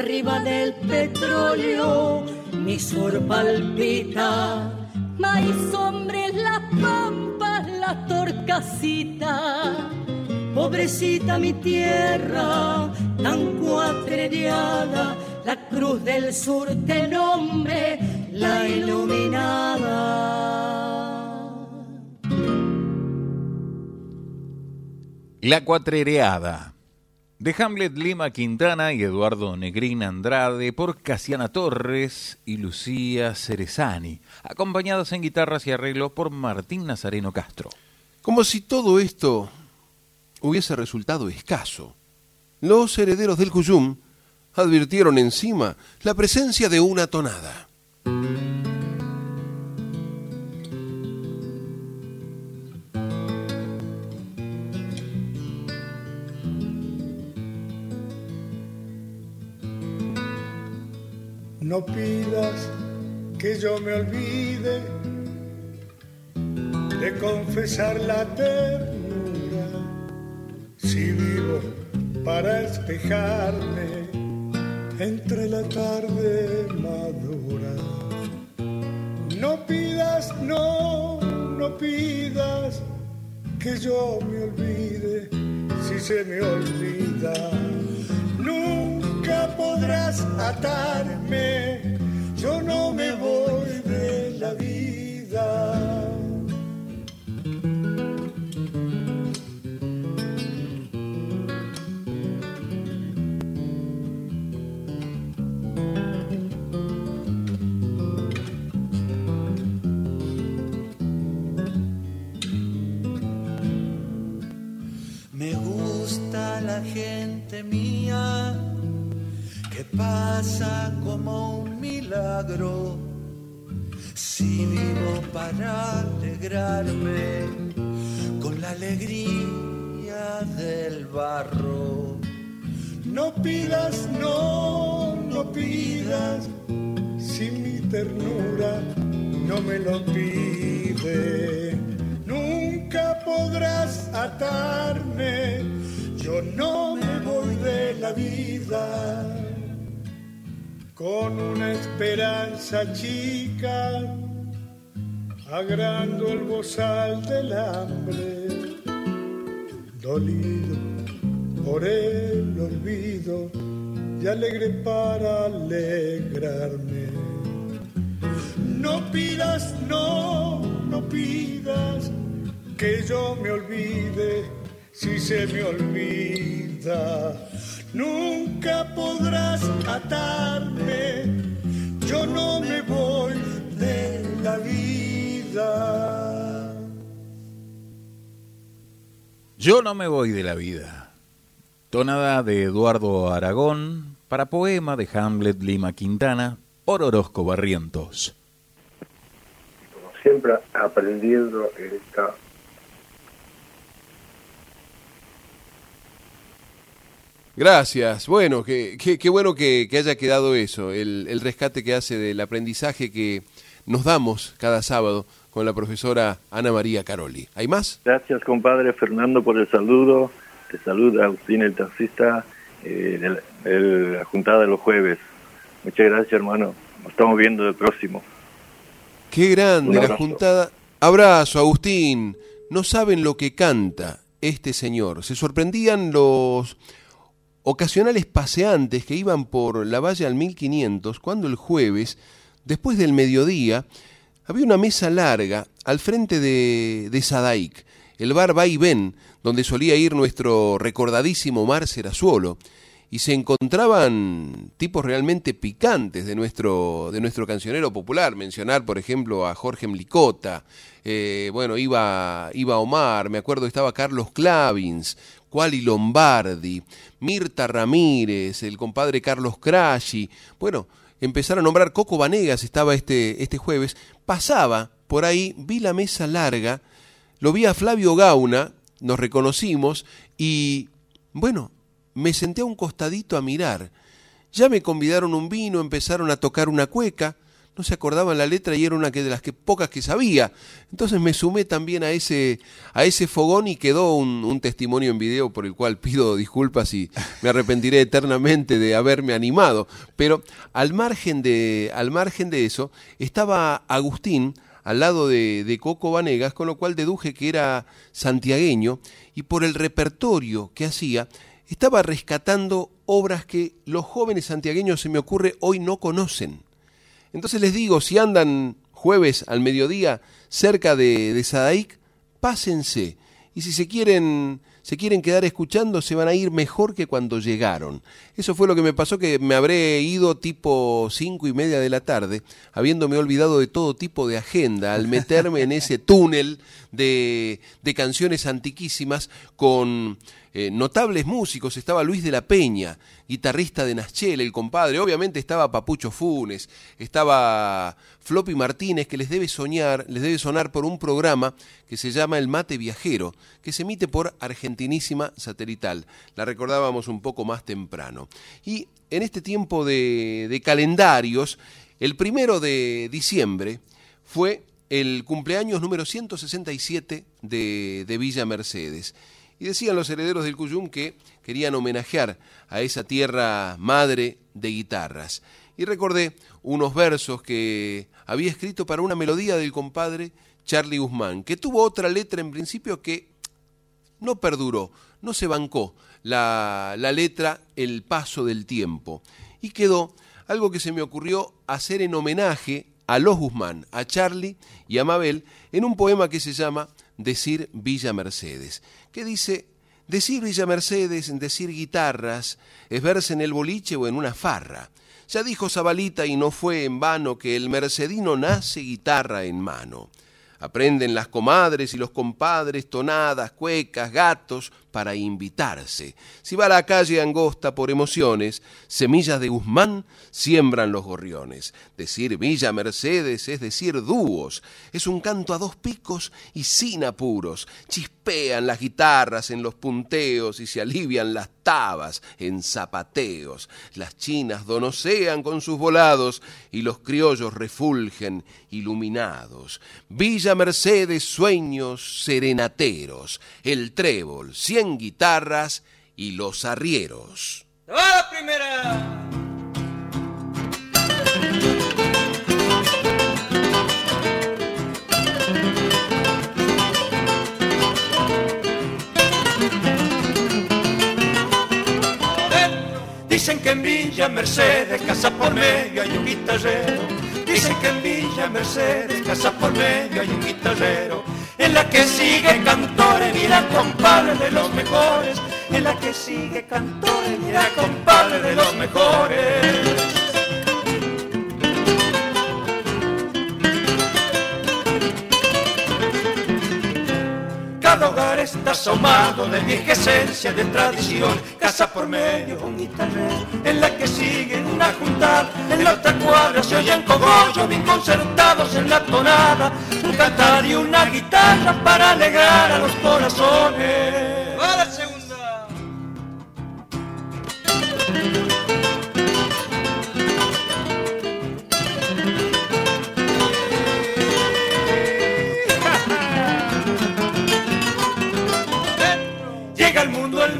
Arriba del petróleo mi sur palpita. Maíz, hombre, la pampa, la torcasita. Pobrecita mi tierra, tan cuatrereada, la cruz del sur te nombre, la iluminada. La Cuatrereada de Hamlet Lima Quintana y Eduardo Negrín Andrade por Casiana Torres y Lucía Cerezani, acompañadas en guitarras y arreglos por Martín Nazareno Castro. Como si todo esto hubiese resultado escaso, los herederos del Cuyum advirtieron encima la presencia de una tonada. No pidas que yo me olvide de confesar la ternura si vivo para espejarme entre la tarde madura. No pidas, no, no pidas que yo me olvide si se me olvida. Nunca podrás atarme, yo no me voy de la vida. Gusta la gente mía que pasa como un milagro. Si vivo para alegrarme con la alegría del barro. No pidas, no, no pidas, si mi ternura no me lo pide. Nunca podrás atarme, yo no me voy de la vida. Con una esperanza chica, agrando el bozal del hambre. dolido por el olvido y alegre para alegrarme. No pidas, no, no pidas que yo me olvide si se me olvida. Nunca podrás atarme, yo no me voy de la vida. Yo no me voy de la vida. Tonada de Eduardo Aragón para poema de Hamlet Lima Quintana por Orozco Barrientos. Como siempre aprendiendo esta Gracias. Bueno, qué, qué, bueno que, haya quedado eso, el, el, rescate que hace del aprendizaje que nos damos cada sábado con la profesora Ana María Caroli. ¿Hay más? Gracias, compadre Fernando, por el saludo. Te saluda Agustín, el taxista eh, de la juntada de los jueves. Muchas gracias, hermano. Nos estamos viendo el próximo. Qué grande la juntada. Abrazo, Agustín. No saben lo que canta este señor. Se sorprendían los ocasionales paseantes que iban por la valle al 1500 cuando el jueves, después del mediodía, había una mesa larga al frente de, de Sadaik, el bar Va y Ven, donde solía ir nuestro recordadísimo Mar Serazuolo, y se encontraban tipos realmente picantes de nuestro, de nuestro cancionero popular. Mencionar, por ejemplo, a Jorge Mlicota, eh, bueno, iba, iba Omar, me acuerdo estaba Carlos Clavins, Quali Lombardi, Mirta Ramírez, el compadre Carlos Crashi. Bueno, empezaron a nombrar Coco Vanegas, estaba este, este jueves. Pasaba por ahí, vi la mesa larga, lo vi a Flavio Gauna, nos reconocimos y, bueno, me senté a un costadito a mirar. Ya me convidaron un vino, empezaron a tocar una cueca no se acordaban la letra y era una de las que, pocas que sabía. Entonces me sumé también a ese, a ese fogón y quedó un, testimonio en video por el cual pido disculpas y me arrepentiré eternamente de haberme animado. Pero al margen de, al margen de eso, estaba Agustín al lado de, de Coco Vanegas, con lo cual deduje que era santiagueño y por el repertorio que hacía, estaba rescatando obras que los jóvenes santiagueños, se me ocurre, hoy no conocen. Entonces les digo, si andan jueves al mediodía cerca de, de Sadaic, pásense. Y si se quieren, se quieren quedar escuchando, se van a ir mejor que cuando llegaron. Eso fue lo que me pasó, que me habré ido tipo cinco y media de la tarde, habiéndome olvidado de todo tipo de agenda, al meterme en ese túnel de, de canciones antiquísimas con eh, notables músicos. Estaba Luis de la Peña, guitarrista de Naschel, el compadre. Obviamente estaba Papucho Funes, estaba Floppy Martínez, que les debe soñar, les debe sonar por un programa que se llama El Mate Viajero, que se emite por Argentinísima Satelital. La recordábamos un poco más temprano. Y en este tiempo de, de calendarios, el primero de diciembre fue el cumpleaños número 167 de, de Villa Mercedes. Y decían los herederos del Cuyum que querían homenajear a esa tierra madre de guitarras. Y recordé unos versos que había escrito para una melodía del compadre Charlie Guzmán, que tuvo otra letra en principio que no perduró, no se bancó la, la letra El paso del tiempo. Y quedó algo que se me ocurrió hacer en homenaje a los Guzmán, a Charlie y a Mabel, en un poema que se llama Decir Villa Mercedes que dice, decir Villa Mercedes, decir guitarras, es verse en el boliche o en una farra. Ya dijo Zabalita y no fue en vano que el mercedino nace guitarra en mano. Aprenden las comadres y los compadres tonadas, cuecas, gatos para invitarse. Si va a la calle angosta por emociones, semillas de Guzmán siembran los gorriones. Decir Villa Mercedes es decir dúos. Es un canto a dos picos y sin apuros. Chispean las guitarras en los punteos y se alivian las tabas en zapateos. Las chinas donosean con sus volados y los criollos refulgen iluminados. Villa Mercedes, sueños serenateros. El trébol, cien guitarras y los arrieros. ¡A la primera! Dicen que en Villa Mercedes, casa por medio, hay un guitarrero. Dicen que en Villa Mercedes, casa por medio, hay un guitarrero en la que sigue cantores, mira compadre de los mejores. En la que sigue cantores, mira compadre de los mejores. Cada hogar está asomado de vieja esencia, de tradición. Casa por medio, un guitarrero, en la que sigue una juntada. En la otra cuadra se oyen cogollos bien concertados en la tonada. Un cantar y una guitarra para alegrar a los corazones.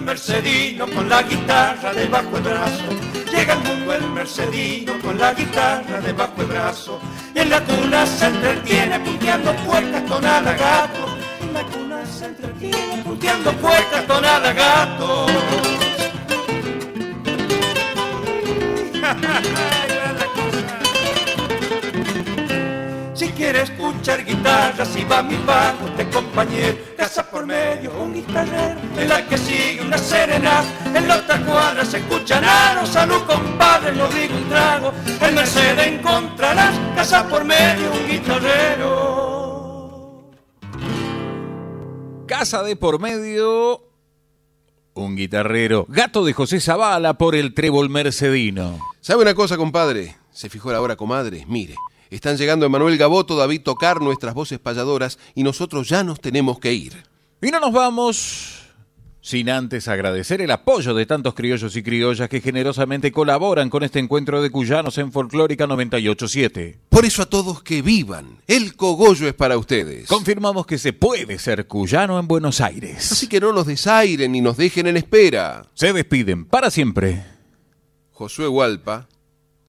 Mercedino con la guitarra debajo el brazo. Llega al mundo el mercedino con la guitarra debajo el brazo. Y en la cuna se entretiene punteando puercas tonada gato. En la cuna se entretiene punteando puercas tonada gato. Si quieres escuchar guitarra, si va mi bajo, te compañero, casa por medio, un guitarrero, en la que sigue una serenata, en la otra cuadra se escuchan aros, salud compadre, lo digo un trago, en Mercedes encontrarás, casa por medio, un guitarrero. Casa de por medio, un guitarrero. Gato de José Zavala por el trébol mercedino. ¿Sabe una cosa, compadre? Se fijó la hora, comadre. Mire, están llegando Emanuel Gaboto, David Tocar, nuestras voces payadoras, y nosotros ya nos tenemos que ir. Y no nos vamos sin antes agradecer el apoyo de tantos criollos y criollas que generosamente colaboran con este encuentro de cuyanos en Folclórica 987. Por eso a todos que vivan, el cogollo es para ustedes. Confirmamos que se puede ser cuyano en Buenos Aires. Así que no nos desairen ni nos dejen en espera. Se despiden para siempre. Josué Hualpa